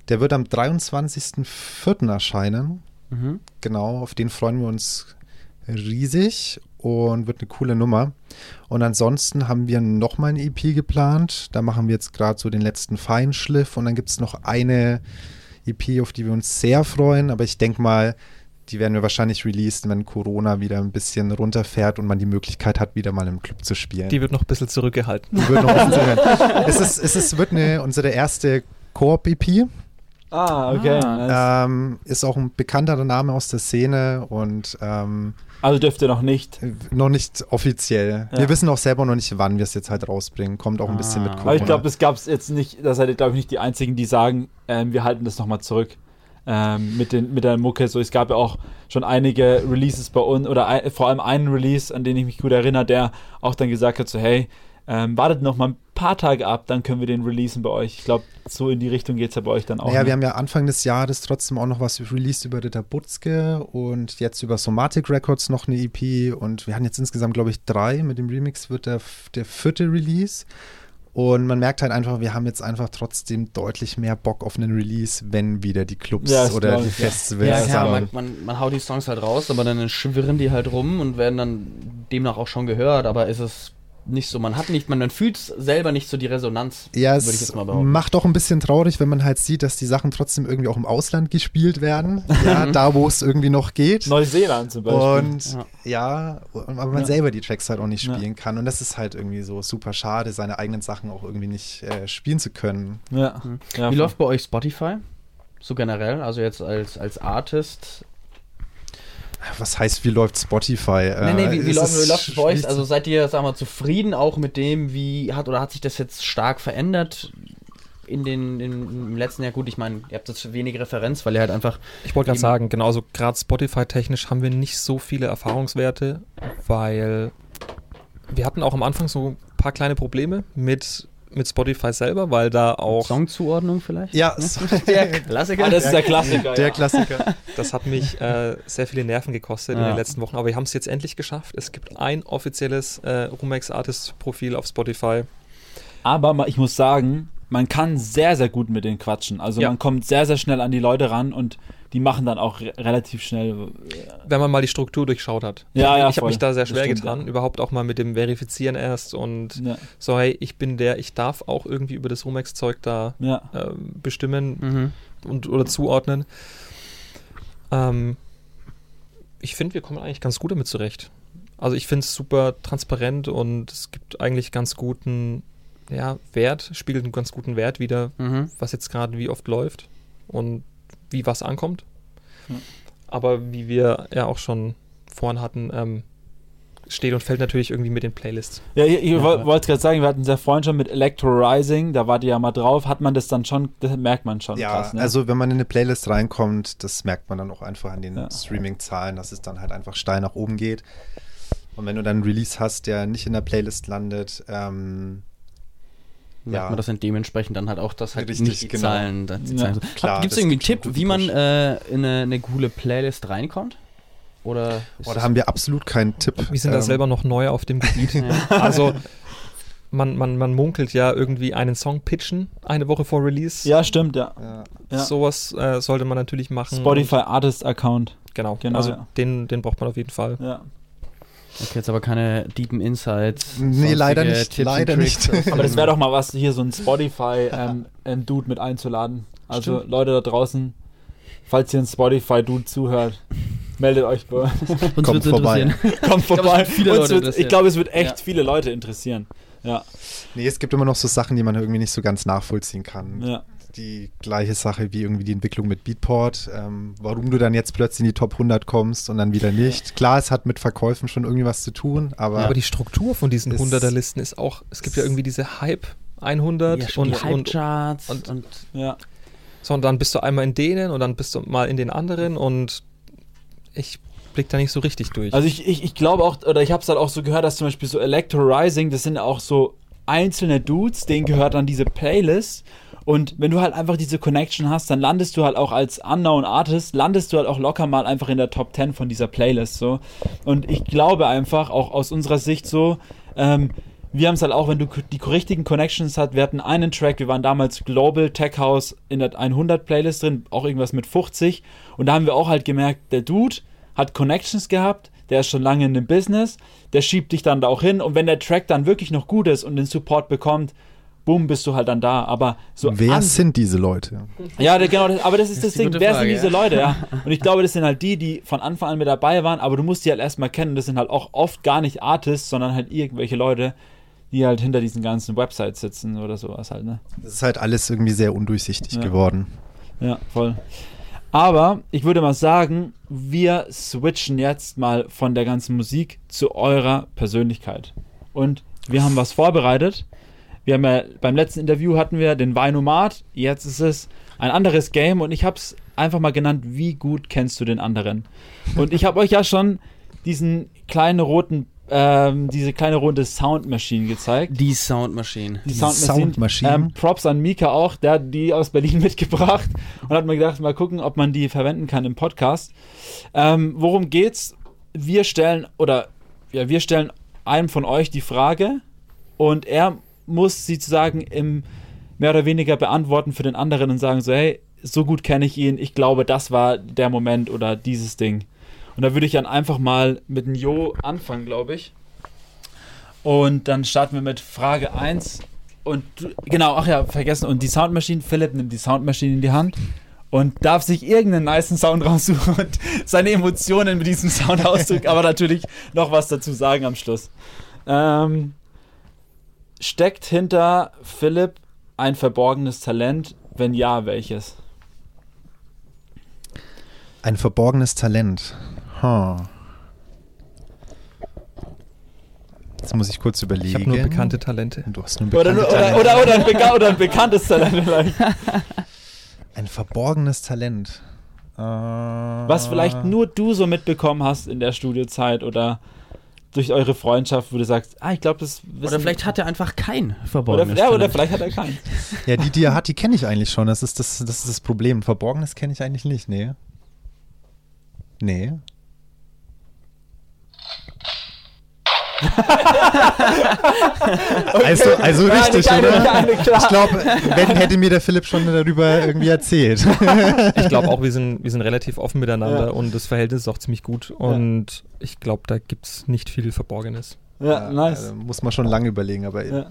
Der wird am 23.04. erscheinen. Mhm. Genau, auf den freuen wir uns riesig und wird eine coole Nummer. Und ansonsten haben wir nochmal eine EP geplant. Da machen wir jetzt gerade so den letzten Feinschliff und dann gibt es noch eine EP, auf die wir uns sehr freuen. Aber ich denke mal, die werden wir wahrscheinlich releasen, wenn Corona wieder ein bisschen runterfährt und man die Möglichkeit hat, wieder mal im Club zu spielen. Die wird noch ein bisschen zurückgehalten. Die wird noch ein bisschen zuhören. es, ist, es ist, wird eine, unsere erste Koop-EP. Ah, okay. Ah. nice. Ähm, ist auch ein bekannterer Name aus der Szene und ähm, also dürft ihr noch nicht. noch nicht offiziell. Ja. Wir wissen auch selber noch nicht, wann wir es jetzt halt rausbringen. Kommt auch ein bisschen mit Ah. Corona. Aber ich glaube, das gab es jetzt nicht, da seid ihr, glaube ich, nicht die Einzigen, die sagen, ähm, wir halten das nochmal zurück. Ähm, mit, den, mit der Mucke. So, es gab ja auch schon einige Releases bei uns, oder ein, vor allem einen Release, an den ich mich gut erinnere, der auch dann gesagt hat: so, hey, ähm, wartet noch mal ein paar Tage ab, dann können wir den releasen bei euch. Ich glaube, so in die Richtung geht es ja bei euch dann auch. Naja, ne? wir haben ja Anfang des Jahres trotzdem auch noch was released über Ritter Butzke und jetzt über Somatic Records noch eine EP und wir hatten jetzt insgesamt, glaube ich, drei. Mit dem Remix wird der, der vierte Release. Und man merkt halt einfach, wir haben jetzt einfach trotzdem deutlich mehr Bock auf einen Release, wenn wieder die Clubs Ja, oder die ja. Festivals Ja, sind. klar, man, man, man haut die Songs halt raus, aber dann schwirren die halt rum und werden dann demnach auch schon gehört, aber ist es nicht so, man hat nicht, man, man fühlt selber nicht so die Resonanz, Ja, würde ich es jetzt mal behaupten. macht doch ein bisschen traurig, wenn man halt sieht, dass die Sachen trotzdem irgendwie auch im Ausland gespielt werden. Ja, da wo es irgendwie noch geht. Neuseeland zum Beispiel. Und Ja. ja, aber man Ja. selber die Tracks halt auch nicht Ja. spielen kann. Und das ist halt irgendwie so super schade, seine eigenen Sachen auch irgendwie nicht äh, spielen zu können. ja. Mhm. ja. Wie läuft bei euch Spotify? So generell, also jetzt als, als Artist. Was heißt, wie läuft Spotify? nee, nee, wie, wie, es läuft, wie läuft es bei euch? schwierig Also seid ihr, sagen wir, zufrieden auch mit dem, wie hat oder hat sich das jetzt stark verändert in den in, im letzten Jahr? Gut, ich meine, ihr habt jetzt wenig Referenz, weil ihr halt einfach. Ich wollte gerade sagen, genauso gerade Spotify-technisch haben wir nicht so viele Erfahrungswerte, weil wir hatten auch am Anfang so ein paar kleine Probleme mit, mit Spotify selber, weil da auch, Songzuordnung vielleicht? Ja, Ne? Der Klassiker. Ah, das ist der Klassiker. der ja. Klassiker. das hat mich äh, sehr viele Nerven gekostet in Ja. den letzten Wochen, aber wir haben es jetzt endlich geschafft. Es gibt ein offizielles äh, Rumex Artist Profil auf Spotify. Aber ich muss sagen, man kann sehr, sehr gut mit denen quatschen. Also Ja. man kommt sehr, sehr schnell an die Leute ran und die machen dann auch re relativ schnell. äh, wenn man mal die Struktur durchschaut hat. Ja, ja, ich habe mich da sehr schwer stimmt, getan, ja. überhaupt auch mal mit dem Verifizieren erst und Ja, so, hey, ich bin der, ich darf auch irgendwie über das Rumex-Zeug da ja. ähm, bestimmen Mhm. und oder zuordnen. Ähm, ich finde, wir kommen eigentlich ganz gut damit zurecht. Also ich finde es super transparent und es gibt eigentlich ganz guten ja, Wert, spiegelt einen ganz guten Wert wieder, Mhm. was jetzt gerade wie oft läuft und wie was ankommt. Ja. Aber wie wir ja auch schon vorhin hatten, ähm, steht und fällt natürlich irgendwie mit den Playlists. Ja, ich, ich Ja, woll- ja. wollte gerade sagen, wir hatten es ja vorhin schon mit Electro Rising, da wart ihr ja mal drauf. Hat man das dann schon, das merkt man schon Ja, krass, ne? also wenn man in eine Playlist reinkommt, das merkt man dann auch einfach an den Ja. Streaming-Zahlen, dass es dann halt einfach steil nach oben geht. Und wenn du dann einen Release hast, der nicht in der Playlist landet, ähm, merkt Ja. man das dann dementsprechend dann halt auch, dass halt Richtig, nicht die genau. Zahlen. Die Ja, Zahlen so. klar, Gibt es irgendwie einen Tipp, wie man äh, in eine, eine coole Playlist reinkommt? Oder Boah, da das- haben wir absolut keinen Tipp. Wir sind da Ähm, selber noch neu auf dem Gebiet. Also man, man, man munkelt ja irgendwie einen Song pitchen eine Woche vor Release. Ja, stimmt, ja. Ja. Ja. Sowas äh, sollte man natürlich machen. Spotify Artist Account. Genau, Genau, also ja. den, den braucht man auf jeden Fall. Ja. Okay, jetzt aber keine deepen Insights. Nee, leider nicht, Tipps leider nicht. Aber das wäre doch mal was, hier so ein Spotify-Dude mit einzuladen. Also Stimmt. Leute da draußen, falls ihr ein Spotify-Dude zuhört, meldet euch bei uns. Kommt vorbei. Kommt vorbei. es ich glaube, es wird echt Ja. viele Leute interessieren. Ja, Nee, es gibt immer noch so Sachen, die man irgendwie nicht so ganz nachvollziehen kann. ja. Die gleiche Sache wie irgendwie die Entwicklung mit Beatport. Ähm, warum du dann jetzt plötzlich in die Top 100 kommst und dann wieder nicht. Klar, es hat mit Verkäufen schon irgendwie was zu tun, aber, Aber die Struktur von diesen Es- 100er-Listen ist auch, es gibt ja irgendwie diese Hype 100 Ja, und, die und, Hype-Charts und- und, ja. so, und dann bist du einmal in denen und dann bist du mal in den anderen und ich blick da nicht so richtig durch. Also ich, ich, ich glaube auch, oder ich habe es halt auch so gehört, dass zum Beispiel so Electro Rising, das sind auch so einzelne Dudes, denen gehört dann diese Playlist. Und wenn du halt einfach diese Connection hast, dann landest du halt auch als Unknown Artist, landest du halt auch locker mal einfach in der Top 10 von dieser Playlist so. Und ich glaube einfach, auch aus unserer Sicht so, ähm, wir haben es halt auch, wenn du die richtigen Connections hast, wir hatten einen Track, wir waren damals Global Tech House in der 100 Playlist drin, auch irgendwas mit 50. Und da haben wir auch halt gemerkt, der Dude hat Connections gehabt, der ist schon lange in dem Business, der schiebt dich dann da auch hin. Und wenn der Track dann wirklich noch gut ist und den Support bekommt, boom, bist du halt dann da. Aber so wer sind diese Leute? ja, genau, das, aber das ist das, die Ding. gute Wer Frage, sind diese ja. Leute, ja? Und ich glaube, das sind halt die, die von Anfang an mit dabei waren, aber du musst die halt erstmal kennen. Das sind halt auch oft gar nicht Artists, sondern halt irgendwelche Leute, die halt hinter diesen ganzen Websites sitzen oder sowas halt, ne? Das ist halt alles irgendwie sehr undurchsichtig Ja. geworden. Ja, voll. Aber ich würde mal sagen, wir switchen jetzt mal von der ganzen Musik zu eurer Persönlichkeit. Und wir haben was vorbereitet. Wir haben ja beim letzten Interview hatten wir den Weinomat. Jetzt ist es ein anderes Game und ich habe es einfach mal genannt, wie gut kennst du den anderen? Und ich habe euch ja schon diesen kleinen roten, ähm, diese kleine rote Soundmaschine gezeigt. die Soundmaschine. Die Die Soundmaschine. Soundmaschine. Ähm, Props an Mika auch, der hat die aus Berlin mitgebracht und hat mir gedacht, mal gucken, ob man die verwenden kann im Podcast. Ähm, worum geht's? Wir stellen oder ja, wir stellen einem von euch die Frage und er muss sie sozusagen im mehr oder weniger beantworten für den anderen und sagen so, hey, so gut kenne ich ihn, ich glaube, das war der Moment oder dieses Ding. Und da würde ich dann einfach mal mit dem Jo anfangen, glaube ich. Und dann starten wir mit Frage 1. Und genau, ach ja, vergessen. Und die Soundmaschine, Philipp nimmt die Soundmaschine in die Hand und darf sich irgendeinen niceen Sound raussuchen und seine Emotionen mit diesem Sound ausdrücken, aber natürlich noch was dazu sagen am Schluss. Ähm, steckt hinter Philipp ein verborgenes Talent? Wenn ja, welches? Ein verborgenes Talent. Huh. Jetzt muss ich kurz überlegen. ich habe nur bekannte Talente. Du hast nur Oder, bekannte oder, Talente. oder, oder, ein beka oder ein bekanntes Talent vielleicht. Ein verborgenes Talent. Äh, Was vielleicht nur du so mitbekommen hast in der Studiozeit oder durch eure Freundschaft, wo du sagst, ah, ich glaube, das wissen Oder vielleicht hat er einfach kein oder, verborgenes ja, oder vielleicht hat er keinen. Ja, die, die er hat, die kenne ich eigentlich schon. Das ist das, das ist das Problem. Verborgenes kenne ich eigentlich nicht. Nee. Nee. Also, also Ja, richtig, eine, oder? Eine. Ich glaube, wenn hätte mir der Philipp schon darüber irgendwie erzählt. Ich glaube auch, wir sind, wir sind relativ offen miteinander Ja. und das Verhältnis ist auch ziemlich gut. Und ich glaube, da gibt es nicht viel Verborgenes. ja, nice. Da muss man schon lange überlegen, aber Ja.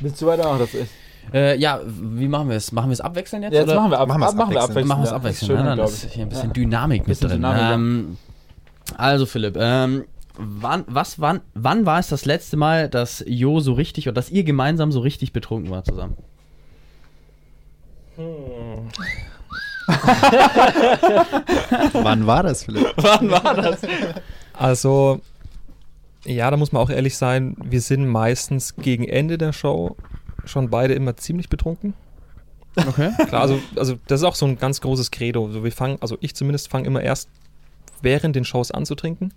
Willst du weitermachen? Das ist. Äh, ja, wie machen wir es? Machen wir es abwechselnd jetzt? Ja, jetzt oder? machen wir, ab, Machen ab, machen wir abwechselnd. abwechselnd. Machen wir es ja. abwechselnd. Schöner, ne? Dann ist hier ein bisschen Ja. Dynamik mit Bisschen drin. Dynamik, ja. ähm, also Philipp, ähm, wann, was, wann, wann war es das letzte Mal, dass Jo so richtig oder dass ihr gemeinsam so richtig betrunken war zusammen? wann war das, Philipp? Wann war das? Also, ja, da muss man auch ehrlich sein, wir sind meistens gegen Ende der Show schon beide immer ziemlich betrunken. Okay. Klar, also, also das ist auch so ein ganz großes Credo. Also wir fangen, also ich zumindest fange immer erst während den Shows an zu trinken,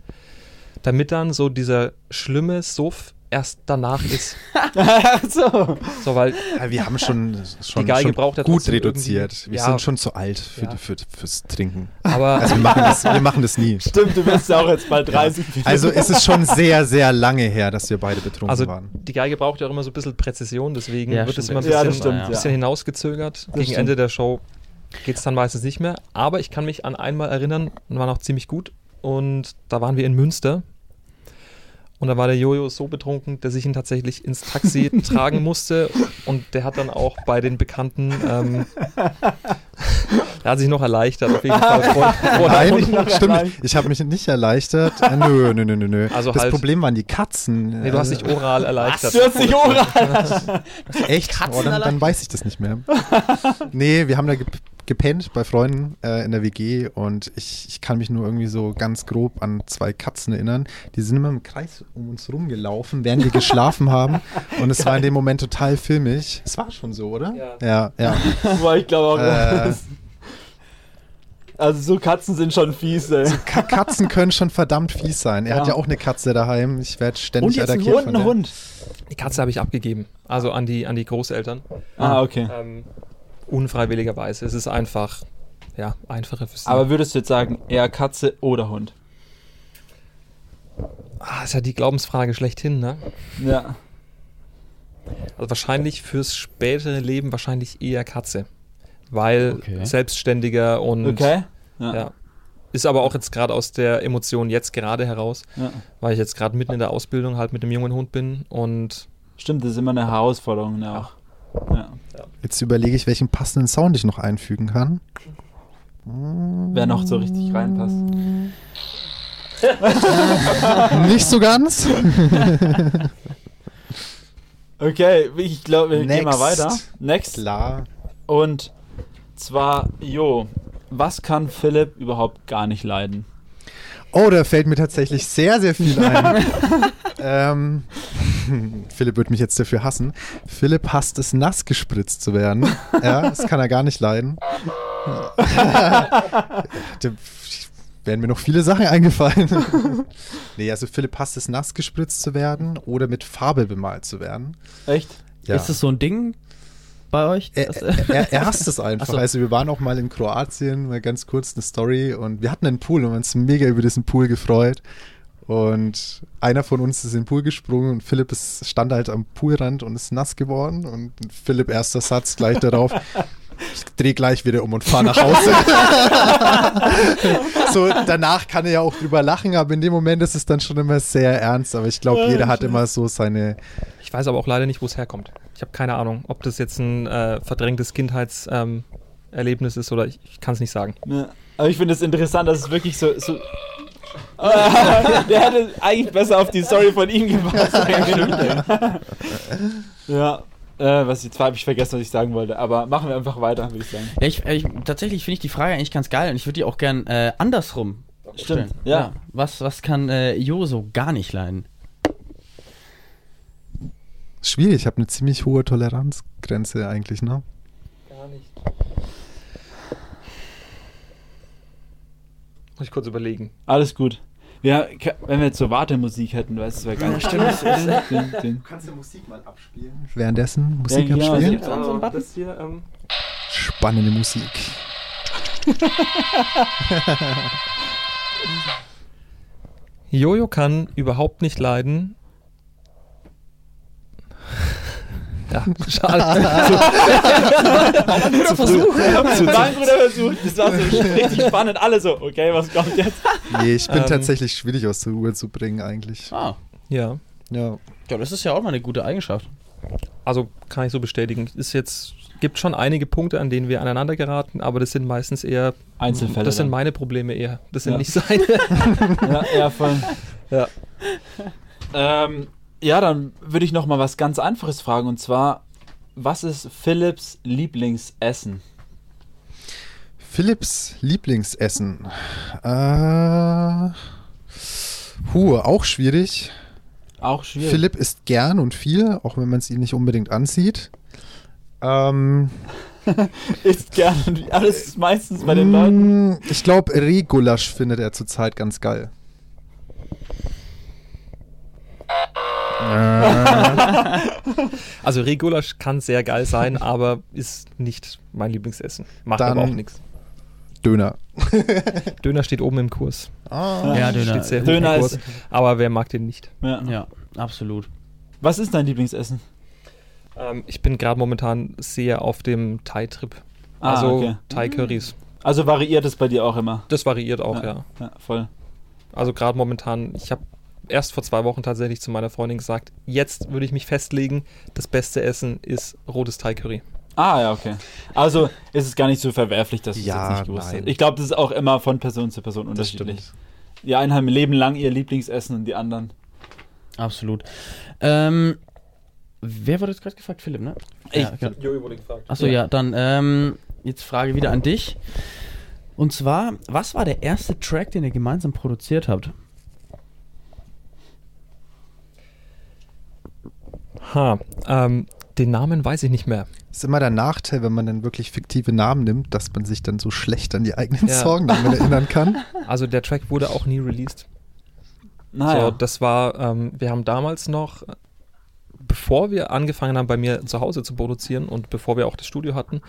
damit dann so dieser schlimme Suff erst danach ist. so. So, weil Ja, wir haben schon, schon, Geige schon braucht ja gut trotzdem reduziert. Wir Ja. sind schon zu alt für, Ja. die, für, fürs Trinken. aber Also wir machen das, wir machen das nie. Stimmt, du bist ja auch jetzt bald 30. Also es ist schon sehr, sehr lange her, dass wir beide betrunken also waren. die Geige braucht ja auch immer so ein bisschen Präzision, deswegen Ja, wird es immer ein bisschen, das stimmt, ein ja. bisschen hinausgezögert. Gegen stimmt. Ende der Show geht es dann meistens nicht mehr. Aber ich kann mich an einmal erinnern und war noch ziemlich gut. Und da waren wir in Münster. Und da war der Jojo so betrunken, dass ich ihn tatsächlich ins Taxi tragen musste. Und der hat dann auch bei den Bekannten, ähm, er hat sich noch erleichtert, auf jeden Fall. Vor, vor Nein, nachher stimmt. Ich habe mich nicht erleichtert. Äh, nö, nö, nö, nö, nö. Also das halt- Problem waren die Katzen. Nee, du hast dich oral erleichtert. Du hast dich oral. Echt? Oh, dann, dann weiß ich das nicht mehr. nee, wir haben da gep gepennt bei Freunden äh, in der WG und ich, ich kann mich nur irgendwie so ganz grob an zwei Katzen erinnern. Die sind immer im Kreis um uns rumgelaufen, während wir geschlafen haben und es war in dem Moment total filmig. Es war schon so, oder? Ja. Ja, ja. Boah, ich glaube auch. Äh. Also so Katzen sind schon fies, ey. Ka Katzen können schon verdammt fies sein. Er hat Ja. ja auch eine Katze daheim. Ich werde ständig Und jetzt ein attackiert Hund, von der. Hund. Die Katze habe ich abgegeben. Also an die, an die Großeltern. Ah, okay. Ähm, unfreiwilligerweise. Es ist einfach, ja, einfacher für sie. Aber würdest du jetzt sagen, eher Katze oder Hund? ah, ist ja die Glaubensfrage schlechthin, ne? Ja. Also wahrscheinlich fürs spätere Leben wahrscheinlich eher Katze. Weil Okay. selbstständiger und Okay. ja. Ist aber auch jetzt gerade aus der Emotion jetzt gerade heraus, ja. weil ich jetzt gerade mitten in der Ausbildung halt mit einem jungen Hund bin und Stimmt, das ist immer eine Herausforderung ne, auch. Ja. Jetzt überlege ich, welchen passenden Sound ich noch einfügen kann. Wer noch so richtig reinpasst. Nicht so ganz. Okay, ich glaube, wir gehen mal Next. weiter. Next. Klar. Und zwar, Jo, was kann Philipp überhaupt gar nicht leiden? Oh, da fällt mir tatsächlich sehr, sehr viel ein. ähm, Philipp wird mich jetzt dafür hassen. Philipp hasst es, nass gespritzt zu werden. Ja, das kann er gar nicht leiden. da wären mir noch viele Sachen eingefallen. nee, also Philipp hasst es, nass gespritzt zu werden oder mit Farbe bemalt zu werden. Echt? Ja. Ist es so ein Ding bei euch? Er, er, er, hasst es einfach. Ach so. Also wir waren auch mal in Kroatien, mal ganz kurz eine Story und wir hatten einen Pool und wir haben uns mega über diesen Pool gefreut. Und einer von uns ist in den Pool gesprungen und Philipp ist, stand halt am Poolrand und ist nass geworden. Und Philipp erster Satz gleich darauf. Ich dreh gleich wieder um und fahr nach Hause. so, danach kann er ja auch drüber lachen, aber in dem Moment ist es dann schon immer sehr ernst. Aber ich glaube, jeder hat immer so seine, ich weiß aber auch leider nicht, wo es herkommt. Ich habe keine Ahnung, ob das jetzt ein äh, verdrängtes Kindheitserlebnis ähm, ist oder ich, ich kann es nicht sagen. Ja. Aber ich finde es interessant, dass es wirklich so. so der hätte eigentlich besser auf die Story von ihm gepasst. ja. Äh, was jetzt habe ich vergessen, was ich sagen wollte. Aber machen wir einfach weiter, würde ich sagen. Ja, ich, ich, tatsächlich finde ich die Frage eigentlich ganz geil und ich würde die auch gern äh, andersrum Stimmt, stellen. ja. Was, was kann äh, Jo so gar nicht leiden? Schwierig. Ich habe eine ziemlich hohe Toleranzgrenze eigentlich, ne? Gar nicht. Muss ich kurz überlegen. Alles gut. Ja, wenn wir jetzt so Wartemusik hätten, du weißt, das wäre geil. stimmt. Kannst du Musik mal abspielen? Währenddessen Musik Ja, genau. abspielen? Gibt's auch so einen Button? das hier, ähm, Spannende Musik. Jojo kann überhaupt nicht leiden. Ja, schade. Guter Versuch. War ein guter Versuch. Das war so richtig spannend. Alle so, okay, was kommt jetzt? Nee, ich bin Ähm. tatsächlich schwierig aus der Ruhe zu bringen eigentlich. Ah, ja, Ja. ja, das ist ja auch mal eine gute Eigenschaft. also kann ich so bestätigen. Ist jetzt gibt schon einige Punkte, an denen wir aneinander geraten, aber das sind meistens eher Einzelfälle. Das sind dann. meine Probleme eher. Das sind Ja. nicht seine. Ja, ja, voll. Ja. Ähm, ja, dann würde ich noch mal was ganz Einfaches fragen und zwar, was ist Philips Lieblingsessen? Philips Lieblingsessen. Äh, Huh, auch schwierig. Auch schwierig. Philipp isst gern und viel, auch wenn man es ihm nicht unbedingt ansieht. Ähm, isst gerne und alles meistens bei den Leuten. mm, ich glaube, Regulasch findet er zurzeit ganz geil. Also Rehgulasch kann sehr geil sein, aber ist nicht mein Lieblingsessen. Macht Dann- aber auch nichts. Döner. Döner steht oben im Kurs. Ah. Ja, Döner. Steht sehr hoch Döner im Kurs. ist- Aber wer mag den nicht? Ja. Ja, absolut. Was ist dein Lieblingsessen? Ähm, ich bin gerade momentan sehr auf dem Thai-Trip. Ah, Also okay. Thai-Curries. Also variiert es bei dir auch immer? Das variiert auch, ja. Ja, voll. Also gerade momentan, ich habe erst vor zwei Wochen tatsächlich zu meiner Freundin gesagt, jetzt würde ich mich festlegen, das beste Essen ist rotes Thai-Curry. Ah, ja, okay. Also ist es gar nicht so verwerflich, dass du es Ja, jetzt nicht gewusst nein. hast. Ich glaube, das ist auch immer von Person zu Person unterschiedlich. Die einen haben ihr Leben lang ihr Lieblingsessen und die anderen. Absolut. Ähm, wer wurde jetzt gerade gefragt? Philipp, ne? Ich. Ja, ja. Joey wurde gefragt. Achso, ja. dann ähm, jetzt Frage wieder an dich. Und zwar, was war der erste Track, den ihr gemeinsam produziert habt? Ha, ähm, den Namen weiß ich nicht mehr. Ist immer der Nachteil, wenn man dann wirklich fiktive Namen nimmt, dass man sich dann so schlecht an die eigenen Ja. Songnamen erinnern kann. Also der Track wurde auch nie released. Naja. So, das war, ähm, wir haben damals noch, bevor wir angefangen haben, bei mir zu Hause zu produzieren und bevor wir auch das Studio hatten,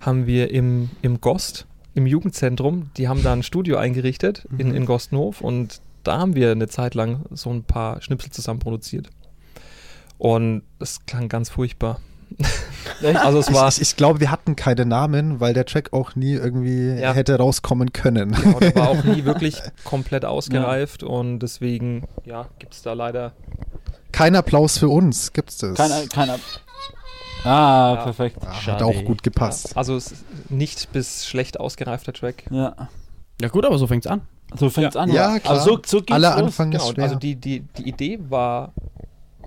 haben wir im, im Gost, im Jugendzentrum, die haben da ein Studio eingerichtet in, in Gostenhof und da haben wir eine Zeit lang so ein paar Schnipsel zusammen produziert. Und das klang ganz furchtbar. Also es war, Ich, ich, glaube, wir hatten keine Namen, weil der Track auch nie irgendwie Ja. hätte rauskommen können. genau, der war auch nie wirklich komplett ausgereift und deswegen, ja, gibt es da leider Kein Applaus für uns, gibt's das? keiner. keiner ah, Ja. perfekt. Ah, hat auch gut gepasst. Also es ist nicht bis schlecht ausgereifter Track. Ja. Ja gut, aber so fängt's an. So fängt's Ja. an. Ja, klar. Also so, so geht's Aller los. Anfang ist Genau, schwer. also die, die, die Idee war,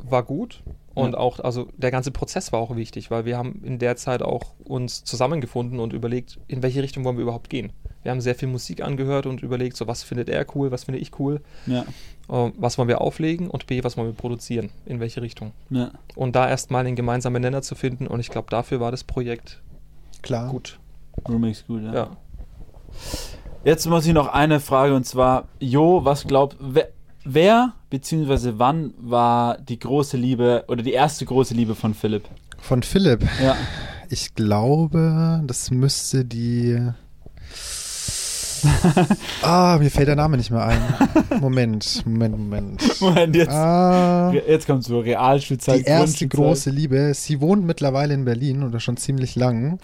war gut und Ja. auch, also der ganze Prozess war auch wichtig, weil wir haben in der Zeit auch uns zusammengefunden und überlegt, in welche Richtung wollen wir überhaupt gehen. Wir haben sehr viel Musik angehört und überlegt, so was findet er cool, was finde ich cool, Ja. äh, was wollen wir auflegen und B, was wollen wir produzieren, in welche Richtung. Ja. Und da erstmal den gemeinsamen Nenner zu finden und ich glaube, dafür war das Projekt Klar. gut. Remix gut, ja. Ja. Jetzt muss ich noch eine Frage und zwar, Jo, was glaubt, wer, wer beziehungsweise wann war die große Liebe oder die erste große Liebe von Philipp? Von Philipp. Ja. Ich glaube, das müsste die. ah, mir fällt der Name nicht mehr ein. Moment, Moment, Moment. Moment, jetzt, Ah, jetzt kommt so Realschulzeit. die erste große Liebe. Sie wohnt mittlerweile in Berlin oder schon ziemlich lang.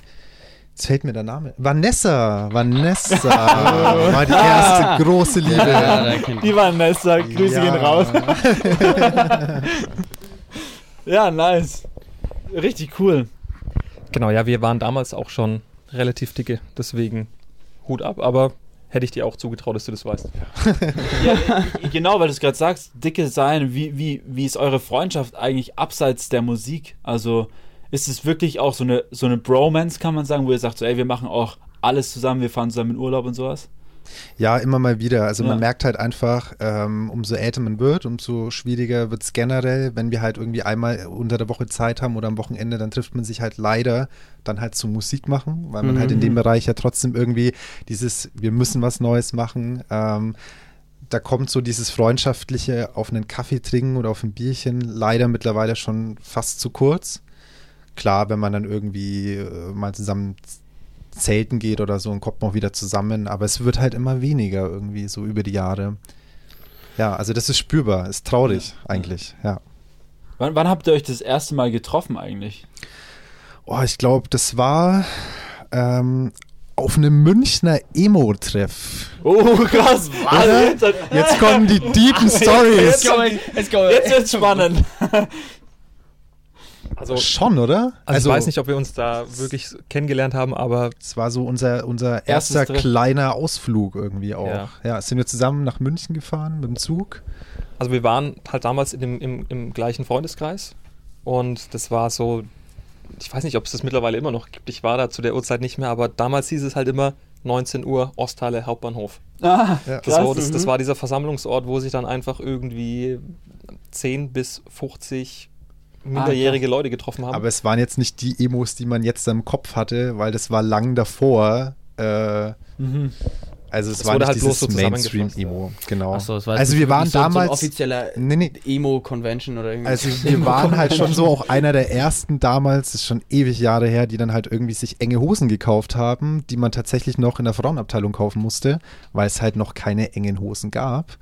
Jetzt fällt mir der Name. Vanessa. Vanessa war die erste große Liebe. Die Vanessa, Grüße Ja. gehen raus. ja, nice. Richtig cool. Genau, ja, wir waren damals auch schon relativ dicke, deswegen Hut ab, aber hätte ich dir auch zugetraut, dass du das weißt. Ja, genau, weil du es gerade sagst, dicke sein, wie, wie, wie ist eure Freundschaft eigentlich abseits der Musik? Also ist es wirklich auch so eine, so eine Bromance, kann man sagen, wo ihr sagt, so, ey, wir machen auch alles zusammen, wir fahren zusammen in Urlaub und sowas? Ja, immer mal wieder. Also Ja. man merkt halt einfach, ähm, umso älter man wird, umso schwieriger wird es generell. Wenn wir halt irgendwie einmal unter der Woche Zeit haben oder am Wochenende, dann trifft man sich halt leider dann halt zu Musik machen, weil man halt in dem Bereich ja trotzdem irgendwie dieses, wir müssen was Neues machen. Ähm, da kommt so dieses freundschaftliche auf einen Kaffee trinken oder auf ein Bierchen leider mittlerweile schon fast zu kurz. Klar, wenn man dann irgendwie äh, mal zusammen zelten geht oder so und kommt man auch wieder zusammen, aber es wird halt immer weniger irgendwie so über die Jahre. Ja, also das ist spürbar, ist traurig eigentlich, ja. Wann, wann habt ihr euch das erste Mal getroffen eigentlich? Oh, ich glaube, das war ähm, auf einem Münchner Emo-Treff. Oh, krass. Oder? Jetzt, jetzt, Jetzt kommen die deepen Stories. Let's go. jetzt wird's spannend. Also, Schon, oder? also, ich weiß nicht, ob wir uns da wirklich kennengelernt haben, aber Es war so unser, unser erster Treff. kleiner Ausflug irgendwie auch. Ja. Ja. sind wir zusammen nach München gefahren mit dem Zug. also wir waren halt damals in dem, im, im gleichen Freundeskreis und das war so, ich weiß nicht, ob es das mittlerweile immer noch gibt, ich war da zu der Uhrzeit nicht mehr, aber damals hieß es halt immer 19 Uhr Osthalle Hauptbahnhof. Ah, Ja. Das, war, das, das Mhm. war dieser Versammlungsort, wo sich dann einfach irgendwie 10 bis 50 minderjährige Leute getroffen haben. Aber es waren jetzt nicht die Emos, die man jetzt im Kopf hatte, weil das war lang davor. Äh, Mhm. Also es, Es war nicht halt bloß dieses so Mainstream-Emo, genau. Achso, es war also wir waren so, so damals, offizieller nee, nee, Emo-Convention oder irgendwie. also wir waren halt schon so auch einer der ersten damals, das ist schon ewig Jahre her, die dann halt irgendwie sich enge Hosen gekauft haben, die man tatsächlich noch in der Frauenabteilung kaufen musste, weil es halt noch keine engen Hosen gab.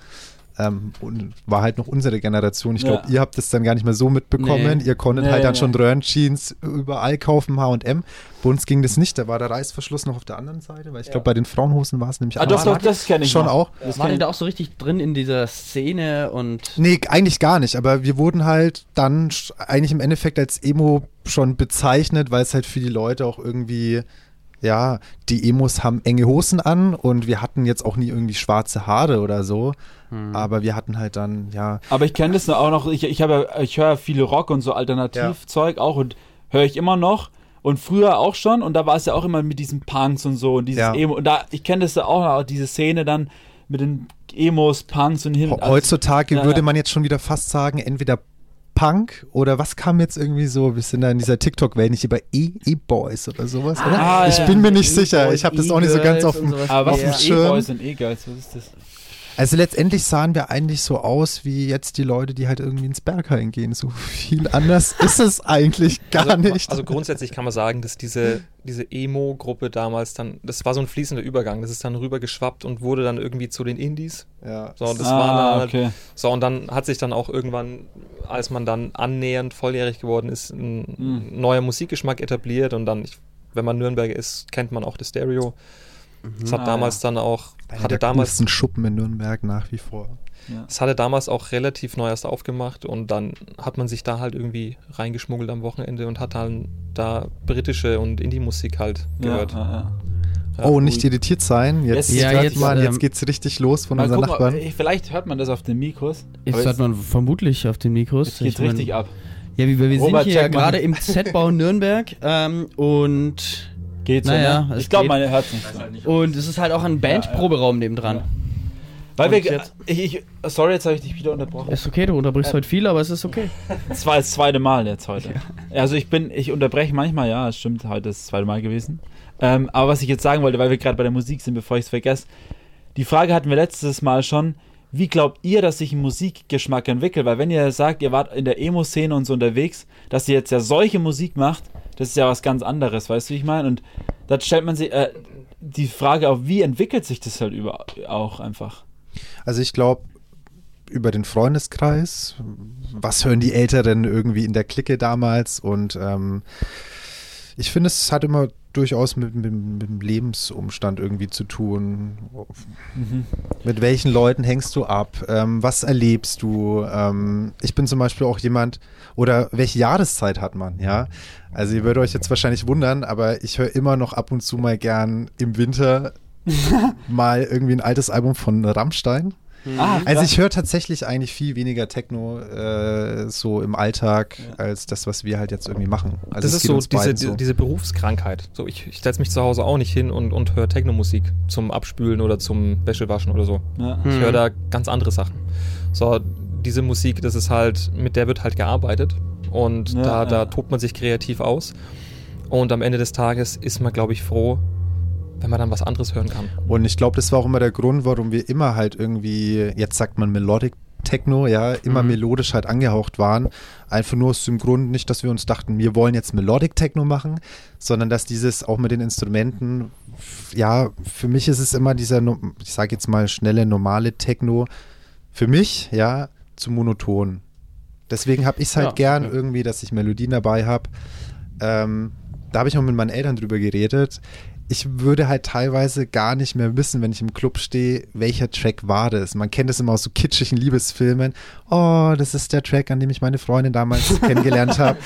Ähm, und war halt noch unsere Generation. Ich glaube, Ja. ihr habt es dann gar nicht mehr so mitbekommen. Nee. Ihr konntet Nee, halt dann nee. schon Röhrenjeans überall kaufen, H&M. Bei uns ging das nicht, da war der Reißverschluss noch auf der anderen Seite, weil ich glaube, bei den Frauenhosen war es nämlich Ah, doch, anders. doch, das kenne ich Schon noch. auch. Das war ich. da auch so richtig drin in dieser Szene und. Nee, eigentlich gar nicht, aber wir wurden halt dann eigentlich im Endeffekt als Emo schon bezeichnet, weil es halt für die Leute auch irgendwie, ja, die Emos haben enge Hosen an und wir hatten jetzt auch nie irgendwie schwarze Haare oder so, Hm. aber wir hatten halt dann, ja, Aber ich kenne das auch noch, ich, ich, ja- ich höre viele Rock und so Alternativzeug auch und höre ich immer noch. Und früher auch schon, und da war es ja auch immer mit diesen Punks und so und dieses Ja. Emo. Und da, ich kenne das ja auch noch, diese Szene dann mit den Emos, Punks und hin. He- heutzutage ja, würde ja. man jetzt schon wieder fast sagen, entweder Punk oder was kam jetzt irgendwie so, wir sind da in dieser TikTok-Welt nicht über E- E-Boys oder sowas, oder? Ah, ich ja. bin mir nicht E-Boys, sicher, ich habe das auch nicht so ganz auf dem sowas. Aber was auf dem sind Schirm. E-Boys und E-Girls? Was ist das? Also letztendlich sahen wir eigentlich so aus wie jetzt die Leute, die halt irgendwie ins Berghain gehen. So viel anders ist es eigentlich gar also, nicht. Also grundsätzlich kann man sagen, dass diese, diese Emo-Gruppe damals dann, das war so ein fließender Übergang. Das ist dann rübergeschwappt und wurde dann irgendwie zu den Indies. ja. So, das ah, war dann, okay. so, und dann hat sich dann auch irgendwann, als man dann annähernd volljährig geworden ist, ein Mhm. neuer Musikgeschmack etabliert und dann, ich, wenn man Nürnberger ist, kennt man auch das Stereo. Das hat Ah, damals dann auch, Einer hatte der damals, coolsten Schuppen in Nürnberg nach wie vor. Ja. es hatte damals auch relativ neu erst aufgemacht und dann hat man sich da halt irgendwie reingeschmuggelt am Wochenende und hat dann da britische und Indie-Musik halt gehört. Ja, ja, Ja. oh, nicht irritiert sein. Jetzt, Jetzt- Ja, hört jetzt, man, ähm, jetzt geht's richtig los von Mal unseren gucken, Nachbarn. vielleicht hört man das auf den Mikros. Jetzt aber hört man vermutlich auf den Mikros. Jetzt geht's Ich mein- richtig ab. Ja, wir, wir Robert, sind hier gerade im Z-Bau Nürnberg ähm, und, Geht's Naja, so, ne? es Ich glaube, geht. meine hört nicht. und es ist halt auch ein Bandproberaum nebendran. Ja. Weil Und wir, jetzt- ich, ich, sorry, jetzt habe ich dich wieder unterbrochen. Ist okay, du unterbrichst heute viel, aber es ist okay. Das war das zweite Mal jetzt heute. Also ich bin, ich unterbreche manchmal, ja, es stimmt, heute ist das zweite Mal gewesen. Ähm, aber was ich jetzt sagen wollte, weil wir gerade bei der Musik sind, bevor ich es vergesse, die Frage hatten wir letztes Mal schon, wie glaubt ihr, dass sich ein Musikgeschmack entwickelt? Weil wenn ihr sagt, ihr wart in der Emo-Szene und so unterwegs, dass ihr jetzt ja solche Musik macht, das ist ja was ganz anderes, weißt du, wie ich meine? Und da stellt man sich äh, die Frage auf, wie entwickelt sich das halt über auch einfach? Also ich glaube, über den Freundeskreis, was hören die Älteren irgendwie in der Clique damals und ähm, ich finde, es hat immer durchaus mit, mit, mit dem Lebensumstand irgendwie zu tun. Mhm. Mit welchen Leuten hängst du ab? Ähm, was erlebst du? Ähm, ich bin zum Beispiel auch jemand, oder welche Jahreszeit hat man, ja? Also ihr würdet euch jetzt wahrscheinlich wundern, aber ich höre immer noch ab und zu mal gern im Winter mal irgendwie ein altes Album von Rammstein. Ah, Also ich höre tatsächlich eigentlich viel weniger Techno äh, so im Alltag als das, was wir halt jetzt irgendwie machen. Also das es ist so diese, beiden diese, Berufskrankheit. So, ich ich setze mich zu Hause auch nicht hin und, und höre Techno-Musik zum Abspülen oder zum Wäschewaschen oder so. Ja. Ich Hm. höre da ganz andere Sachen. So, diese Musik, das ist halt, mit der wird halt gearbeitet und Ja, da, da ja. tobt man sich kreativ aus. Und am Ende des Tages ist man, glaube ich, froh, wenn man dann was anderes hören kann. Und ich glaube, das war auch immer der Grund, warum wir immer halt irgendwie, jetzt sagt man Melodic Techno, ja, immer Mhm. melodisch halt angehaucht waren. Einfach nur aus dem Grund nicht, dass wir uns dachten, wir wollen jetzt Melodic Techno machen, sondern dass dieses auch mit den Instrumenten, ja, für mich ist es immer dieser, ich sage jetzt mal schnelle, normale Techno, für mich, ja, zu monoton. Deswegen habe ich es halt Ja, gern ja. irgendwie, dass ich Melodien dabei habe. Ähm, da habe ich auch mit meinen Eltern drüber geredet. Ich würde halt teilweise gar nicht mehr wissen, wenn ich im Club stehe, welcher Track war das. Man kennt es immer aus so kitschigen Liebesfilmen. Oh, das ist der Track, an dem ich meine Freundin damals kennengelernt habe.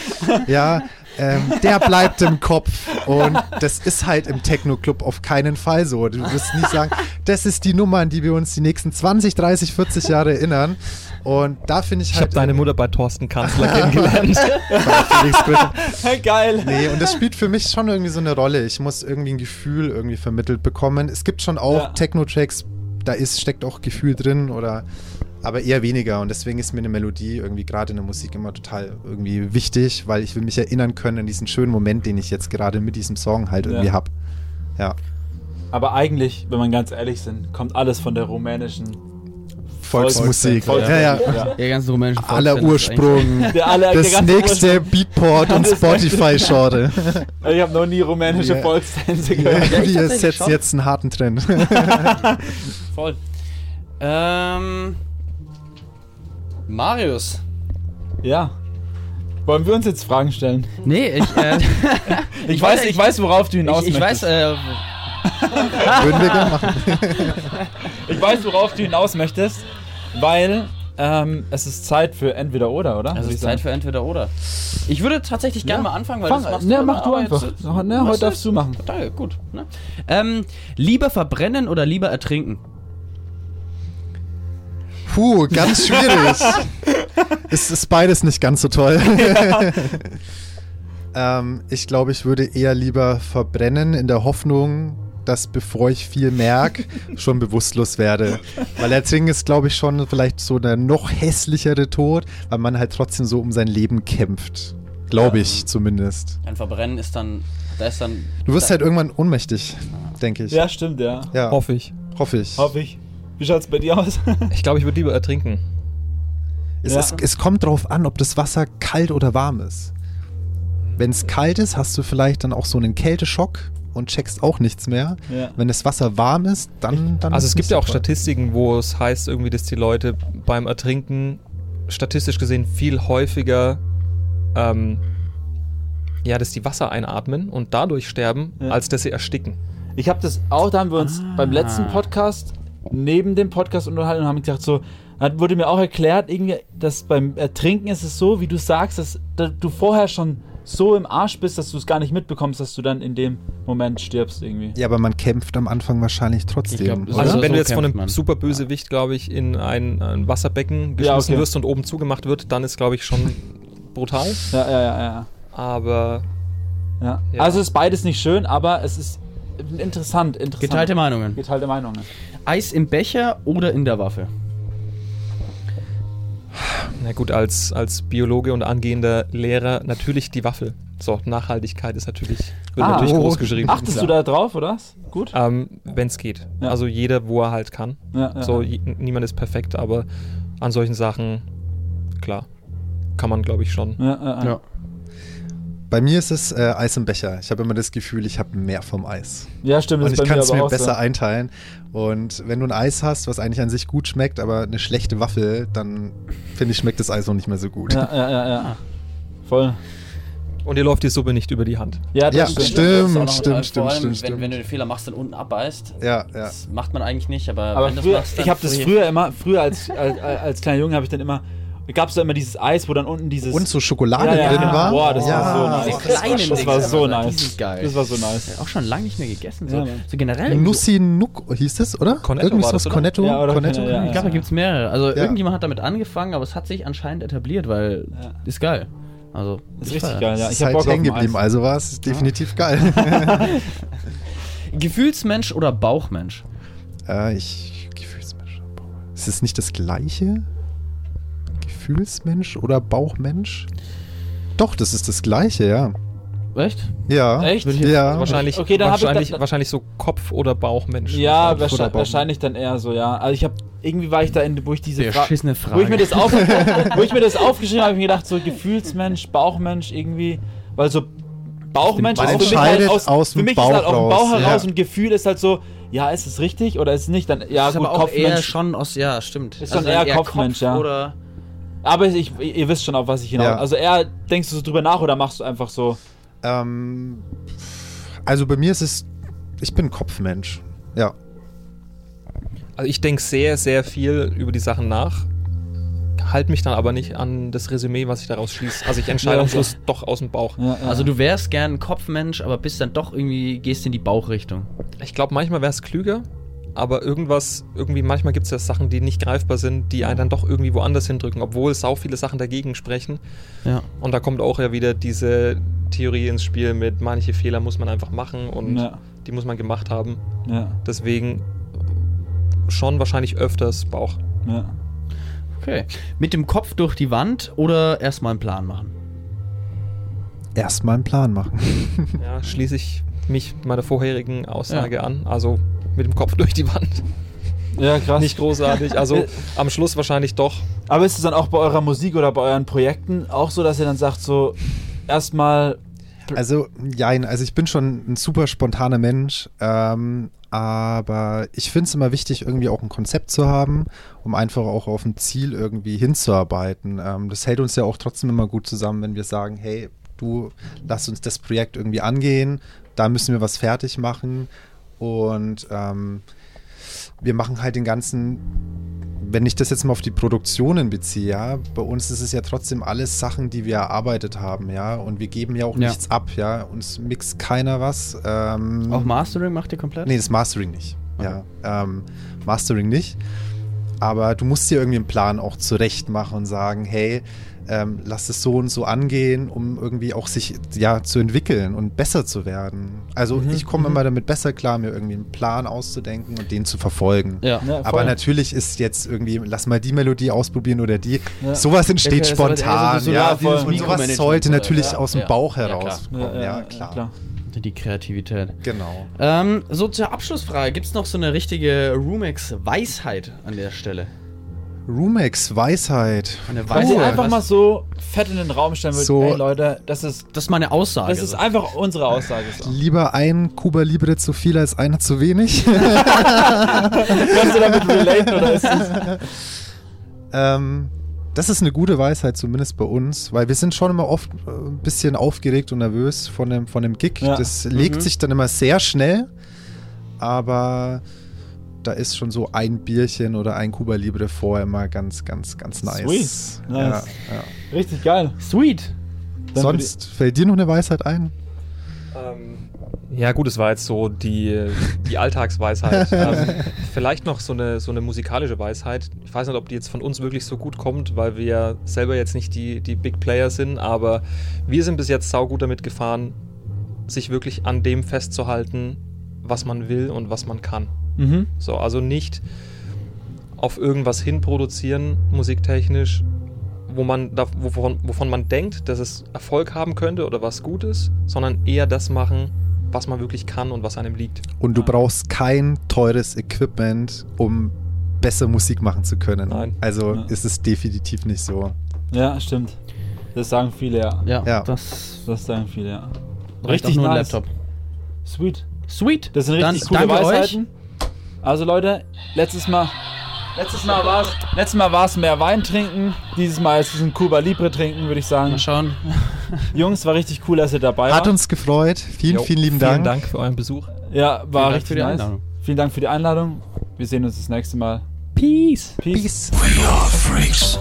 Ja, ähm, der bleibt im Kopf. Und das ist halt im Techno-Club auf keinen Fall so. Du wirst nicht sagen, das ist die Nummer, an die wir uns die nächsten 20, 30, 40 Jahre erinnern. Und da finde ich Ich halt. habe deine Mutter bei Thorsten Kanzler kennengelernt. Geil. Nee, und das spielt für mich schon irgendwie so eine Rolle. Ich muss irgendwie ein Gefühl irgendwie vermittelt bekommen. Es gibt schon auch Ja. Techno-Tracks, da ist, steckt auch Gefühl drin oder aber eher weniger. Und deswegen ist mir eine Melodie irgendwie gerade in der Musik immer total irgendwie wichtig, weil ich will mich erinnern können an diesen schönen Moment, den ich jetzt gerade mit diesem Song halt irgendwie Ja. hab. Ja. Aber eigentlich, wenn man ganz ehrlich sind, kommt alles von der rumänischen Volksmusik. Volksmusik. Ja, ja. Ja. Der ganzen rumänischen Aller Ursprung. Der alle- der Das ganze nächste Beatport und Spotify-Schorte. Ich habe noch nie rumänische Ja. Volkstänze Ja, gehört. ich die tatsächlich setzt jetzt einen harten Trend. Voll. Ähm. Marius. Ja. Wollen wir uns jetzt Fragen stellen? Nee, ich, äh, Ich, weiß, ich weiß, worauf du hinaus ich, ich weiß, möchtest. äh, Würden wir gerne machen. Ich weiß, worauf du hinaus möchtest, weil ähm, es ist Zeit für entweder oder, oder? es ist ich Zeit für entweder oder. Ich würde tatsächlich gerne Ja. mal anfangen, weil Fang, das machst ne, immer, mach du einfach. jetzt- ne, heute darfst du machen. Danke, gut. Ne? Ähm, lieber verbrennen oder lieber ertrinken? Puh, ganz schwierig. es ist beides nicht ganz so toll. ähm, ich glaube, ich würde eher lieber verbrennen in der Hoffnung, dass bevor ich viel merke, schon bewusstlos werde. Weil ertrinken ist, glaube ich, schon vielleicht so der noch hässlichere Tod, weil man halt trotzdem so um sein Leben kämpft. Glaube ich zumindest. Ein Verbrennen ist dann, da ist dann. Du wirst halt irgendwann ohnmächtig, denke ich. Ja, stimmt, ja. Ja, Hoffe ich. hoffe ich. Hoffe ich. Wie schaut's bei dir aus? Ich glaube, ich würde lieber ertrinken. Es, Ja. es, es kommt drauf an, ob das Wasser kalt oder warm ist. Wenn es kalt ist, hast du vielleicht dann auch so einen Kälteschock und checkst auch nichts mehr. Ja. Wenn das Wasser warm ist, dann. dann Also ist es gibt ja auch so toll. Statistiken, wo es heißt irgendwie, dass die Leute beim Ertrinken statistisch gesehen viel häufiger ähm, ja, dass die Wasser einatmen und dadurch sterben, Ja. als dass sie ersticken. Ich habe das auch, da haben wir uns Ah. beim letzten Podcast neben dem Podcast unterhalten und haben gedacht, so, dann wurde mir auch erklärt, irgendwie, dass beim Ertrinken ist es so, wie du sagst, dass, da- du vorher schon so im Arsch bist, dass du es gar nicht mitbekommst, dass du dann in dem Moment stirbst irgendwie. Ja, aber man kämpft am Anfang wahrscheinlich trotzdem. Glaub, oder? Also Also so wenn du jetzt von einem man. Superbösewicht, glaube ich, in ein, ein Wasserbecken geschmissen okay. wirst und oben zugemacht wird, dann ist, glaube ich, schon brutal. Ja, ja, ja, ja. Aber ja. Ja. Also ist beides nicht schön, aber es ist interessant. interessant. Geteilte Meinungen. Geteilte Meinungen. Eis im Becher oder in der Waffe? Na gut, als, als Biologe und angehender Lehrer natürlich die Waffe. So, Nachhaltigkeit ist natürlich, wird Ah. natürlich Oh. groß geschrieben. Achtest du da drauf, oder? was? Gut? Ähm, wenn es geht. Ja. Also jeder, wo er halt kann. Ja, ja. So, niemand ist perfekt, aber an solchen Sachen, klar, kann man, glaube ich, schon. ja, ja, ja. Bei mir ist es äh, Eis im Becher. Ich habe immer das Gefühl, ich habe mehr vom Eis. ja, stimmt. das Und ich kann mir es mir auch besser so. einteilen. Und wenn du ein Eis hast, was eigentlich an sich gut schmeckt, aber eine schlechte Waffel, dann finde ich, schmeckt das Eis auch nicht mehr so gut. Ja, ja, ja, ja. Voll. Und dir läuft die Suppe nicht über die Hand. Ja, das Ja, stimmt. stimmt. Das noch- stimmt, vor stimmt, allem, stimmt, wenn, stimmt. wenn du den Fehler machst, dann unten abbeißt. Ja, ja. Das macht man eigentlich nicht, aber, Aber wenn früher, machst, ich habe das früher immer, früher als, als, als kleiner Junge habe ich dann immer, gab es da immer dieses Eis, wo dann unten dieses... Und so Schokolade ja, ja, drin war. Boah, das ja. war so nice. Diese kleinen das war so nice. Das war so nice. Auch schon lange nicht mehr gegessen. So, Ja, so generell. Nussi Nuck hieß es, oder? Cornetto Irgendwie war so das, oder? Cornetto. Ja, oder- Cornetto. ja, ja, Ich glaube, da gibt es mehrere. Also Ja. irgendjemand hat damit angefangen, aber es hat sich anscheinend etabliert, weil Ja. ist geil. Also Das ist ich richtig feier. geil, ja. Das Ich ist halt Bock auf hängen geblieben, also war es definitiv geil. Gefühlsmensch oder Bauchmensch? äh, ich, Gefühlsmensch. Ist es nicht das gleiche? Gefühlsmensch oder Bauchmensch? Doch, das ist das gleiche, ja. Echt? Ja. Echt? Ja. Wahrscheinlich, Okay, dann hab ich wahrscheinlich, da- wahrscheinlich so Kopf- oder Bauchmensch. Ja, Kopf oder wahrscheinlich, Bauch? wahrscheinlich dann eher so, ja. Also ich habe irgendwie war ich da in, wo ich diese Fra- Beschissene wo ich mir Frage. das auf, wo ich mir das aufgeschrieben habe, habe ich mir gedacht so Gefühlsmensch, Bauchmensch irgendwie, weil so Bauchmensch ist für mich halt aus, aus für dem mich ist Bauch halt aus dem Bauch raus, heraus ja. und Gefühl ist halt so, ja, ist es richtig oder ist es nicht? Dann ja, ist gut, aber auch eher Kopfmensch. schon aus, ja, stimmt. Ist schon Also eher dann Kopfmensch, Kopf ja. Oder Aber ich, ihr wisst schon, auf was ich hinaus. Ja. Also eher denkst du so drüber nach oder machst du einfach so? Ähm, also bei mir ist es, ich bin Kopfmensch. Ja. Also ich denke sehr, sehr viel über die Sachen nach, halte mich dann aber nicht an das Resümee, was ich daraus schließe. Also ich entscheide Ja, am. Schluss doch aus dem Bauch. Ja, ja. Also du wärst gern ein Kopfmensch, aber bist dann doch irgendwie, gehst in die Bauchrichtung. Ich glaube, manchmal wäre es klüger, aber irgendwas, irgendwie, manchmal gibt es ja Sachen, die nicht greifbar sind, die einen dann doch irgendwie woanders hindrücken, obwohl sau viele Sachen dagegen sprechen. Ja. Und da kommt auch ja wieder diese Theorie ins Spiel mit, manche Fehler muss man einfach machen und Ja. die muss man gemacht haben. ja, Deswegen schon wahrscheinlich öfters Bauch. ja. Okay. Mit dem Kopf durch die Wand oder erstmal einen Plan machen? Erstmal einen Plan machen. Ja, schließe ich, mich meiner vorherigen Aussage an. Also mit dem Kopf durch die Wand. Ja, krass. Nicht großartig. Also am Schluss wahrscheinlich doch. Aber ist es dann auch bei eurer Musik oder bei euren Projekten auch so, dass ihr dann sagt, so erstmal. Also, jein, also ich bin schon ein super spontaner Mensch, ähm, aber ich finde es immer wichtig, irgendwie auch ein Konzept zu haben, um einfach auch auf ein Ziel irgendwie hinzuarbeiten. Ähm, das hält uns ja auch trotzdem immer gut zusammen, wenn wir sagen, hey, du, lass uns das Projekt irgendwie angehen, da müssen wir was fertig machen und ähm, wir machen halt den ganzen, wenn ich das jetzt mal auf die Produktionen beziehe, ja, bei uns ist es ja trotzdem alles Sachen, die wir erarbeitet haben, ja, und wir geben ja auch Ja. nichts ab, ja, uns mixt keiner was. Ähm, Auch Mastering macht ihr komplett? Nee, das Mastering nicht. Ja, ähm, Mastering nicht. Aber du musst dir irgendwie einen Plan auch zurecht machen und sagen, hey, ähm, lass es so und so angehen, um irgendwie auch sich ja zu entwickeln und besser zu werden. Also Mhm, ich komme immer damit besser klar, mir irgendwie einen Plan auszudenken und den zu verfolgen. Ja. Ja, Aber natürlich ist jetzt irgendwie, lass mal die Melodie ausprobieren oder die. Ja. Sowas entsteht Ja, spontan. so- so ja, und sowas sollte natürlich ja, aus dem ja. Bauch Ja, klar. herauskommen. Ja, klar. Die Kreativität. Genau. Ähm, so zur Abschlussfrage. Gibt es noch so eine richtige Rumex-Weisheit an der Stelle? Rumex Weisheit. Eine Weisheit, einfach was- mal so fett in den Raum stellen würde, So- ey Leute, das ist, Das ist meine Aussage. das ist so. einfach unsere Aussage. So. Lieber ein Kuba Libre zu viel als einer zu wenig. Kannst du damit relaten oder ist das? ähm, das ist eine gute Weisheit, zumindest bei uns, weil wir sind schon immer oft äh, ein bisschen aufgeregt und nervös von dem, von dem Gig. Ja. Das legt Mhm. sich dann immer sehr schnell, aber da ist schon so ein Bierchen oder ein Kuba Libre vorher immer ganz, ganz, ganz nice. Sweet. Nice. Ja, ja. Richtig geil. Sweet. Dann Sonst fällt dir noch eine Weisheit ein? Ja, gut, es war jetzt so die, die Alltagsweisheit. ähm, vielleicht noch so eine, so eine musikalische Weisheit. Ich weiß nicht, ob die jetzt von uns wirklich so gut kommt, weil wir ja selber jetzt nicht die, die Big Player sind, aber wir sind bis jetzt saugut damit gefahren, sich wirklich an dem festzuhalten, was man will und was man kann. Mhm. So, also nicht auf irgendwas hin produzieren, musiktechnisch, wo man da, wovon, wovon man denkt, dass es Erfolg haben könnte oder was Gutes, sondern eher das machen, was man wirklich kann und was einem liegt. Und du Ja. brauchst kein teures Equipment, um besser Musik machen zu können. Nein. Also Ja. ist es definitiv nicht so. Ja, stimmt. Das sagen viele, ja. Ja, Ja. das Das sagen viele, ja. Richtig nur ein nice. Laptop. Sweet. Sweet. Das sind richtig Dann coole danke Weisheiten. Also Leute, letztes Mal letztes Mal war es letztes Mal war's mehr Wein trinken, dieses Mal ist es ein Cuba Libre trinken, würde ich sagen. Mal schauen. Jungs, war richtig cool, dass ihr dabei Hat wart. uns gefreut. Vielen, Jo, vielen lieben Vielen Dank. Dank für euren Besuch. ja, war Vielen Dank richtig für die nice. Einladung. Vielen Dank für die Einladung. Wir sehen uns das nächste Mal. Peace. Peace. Peace. We are freaks.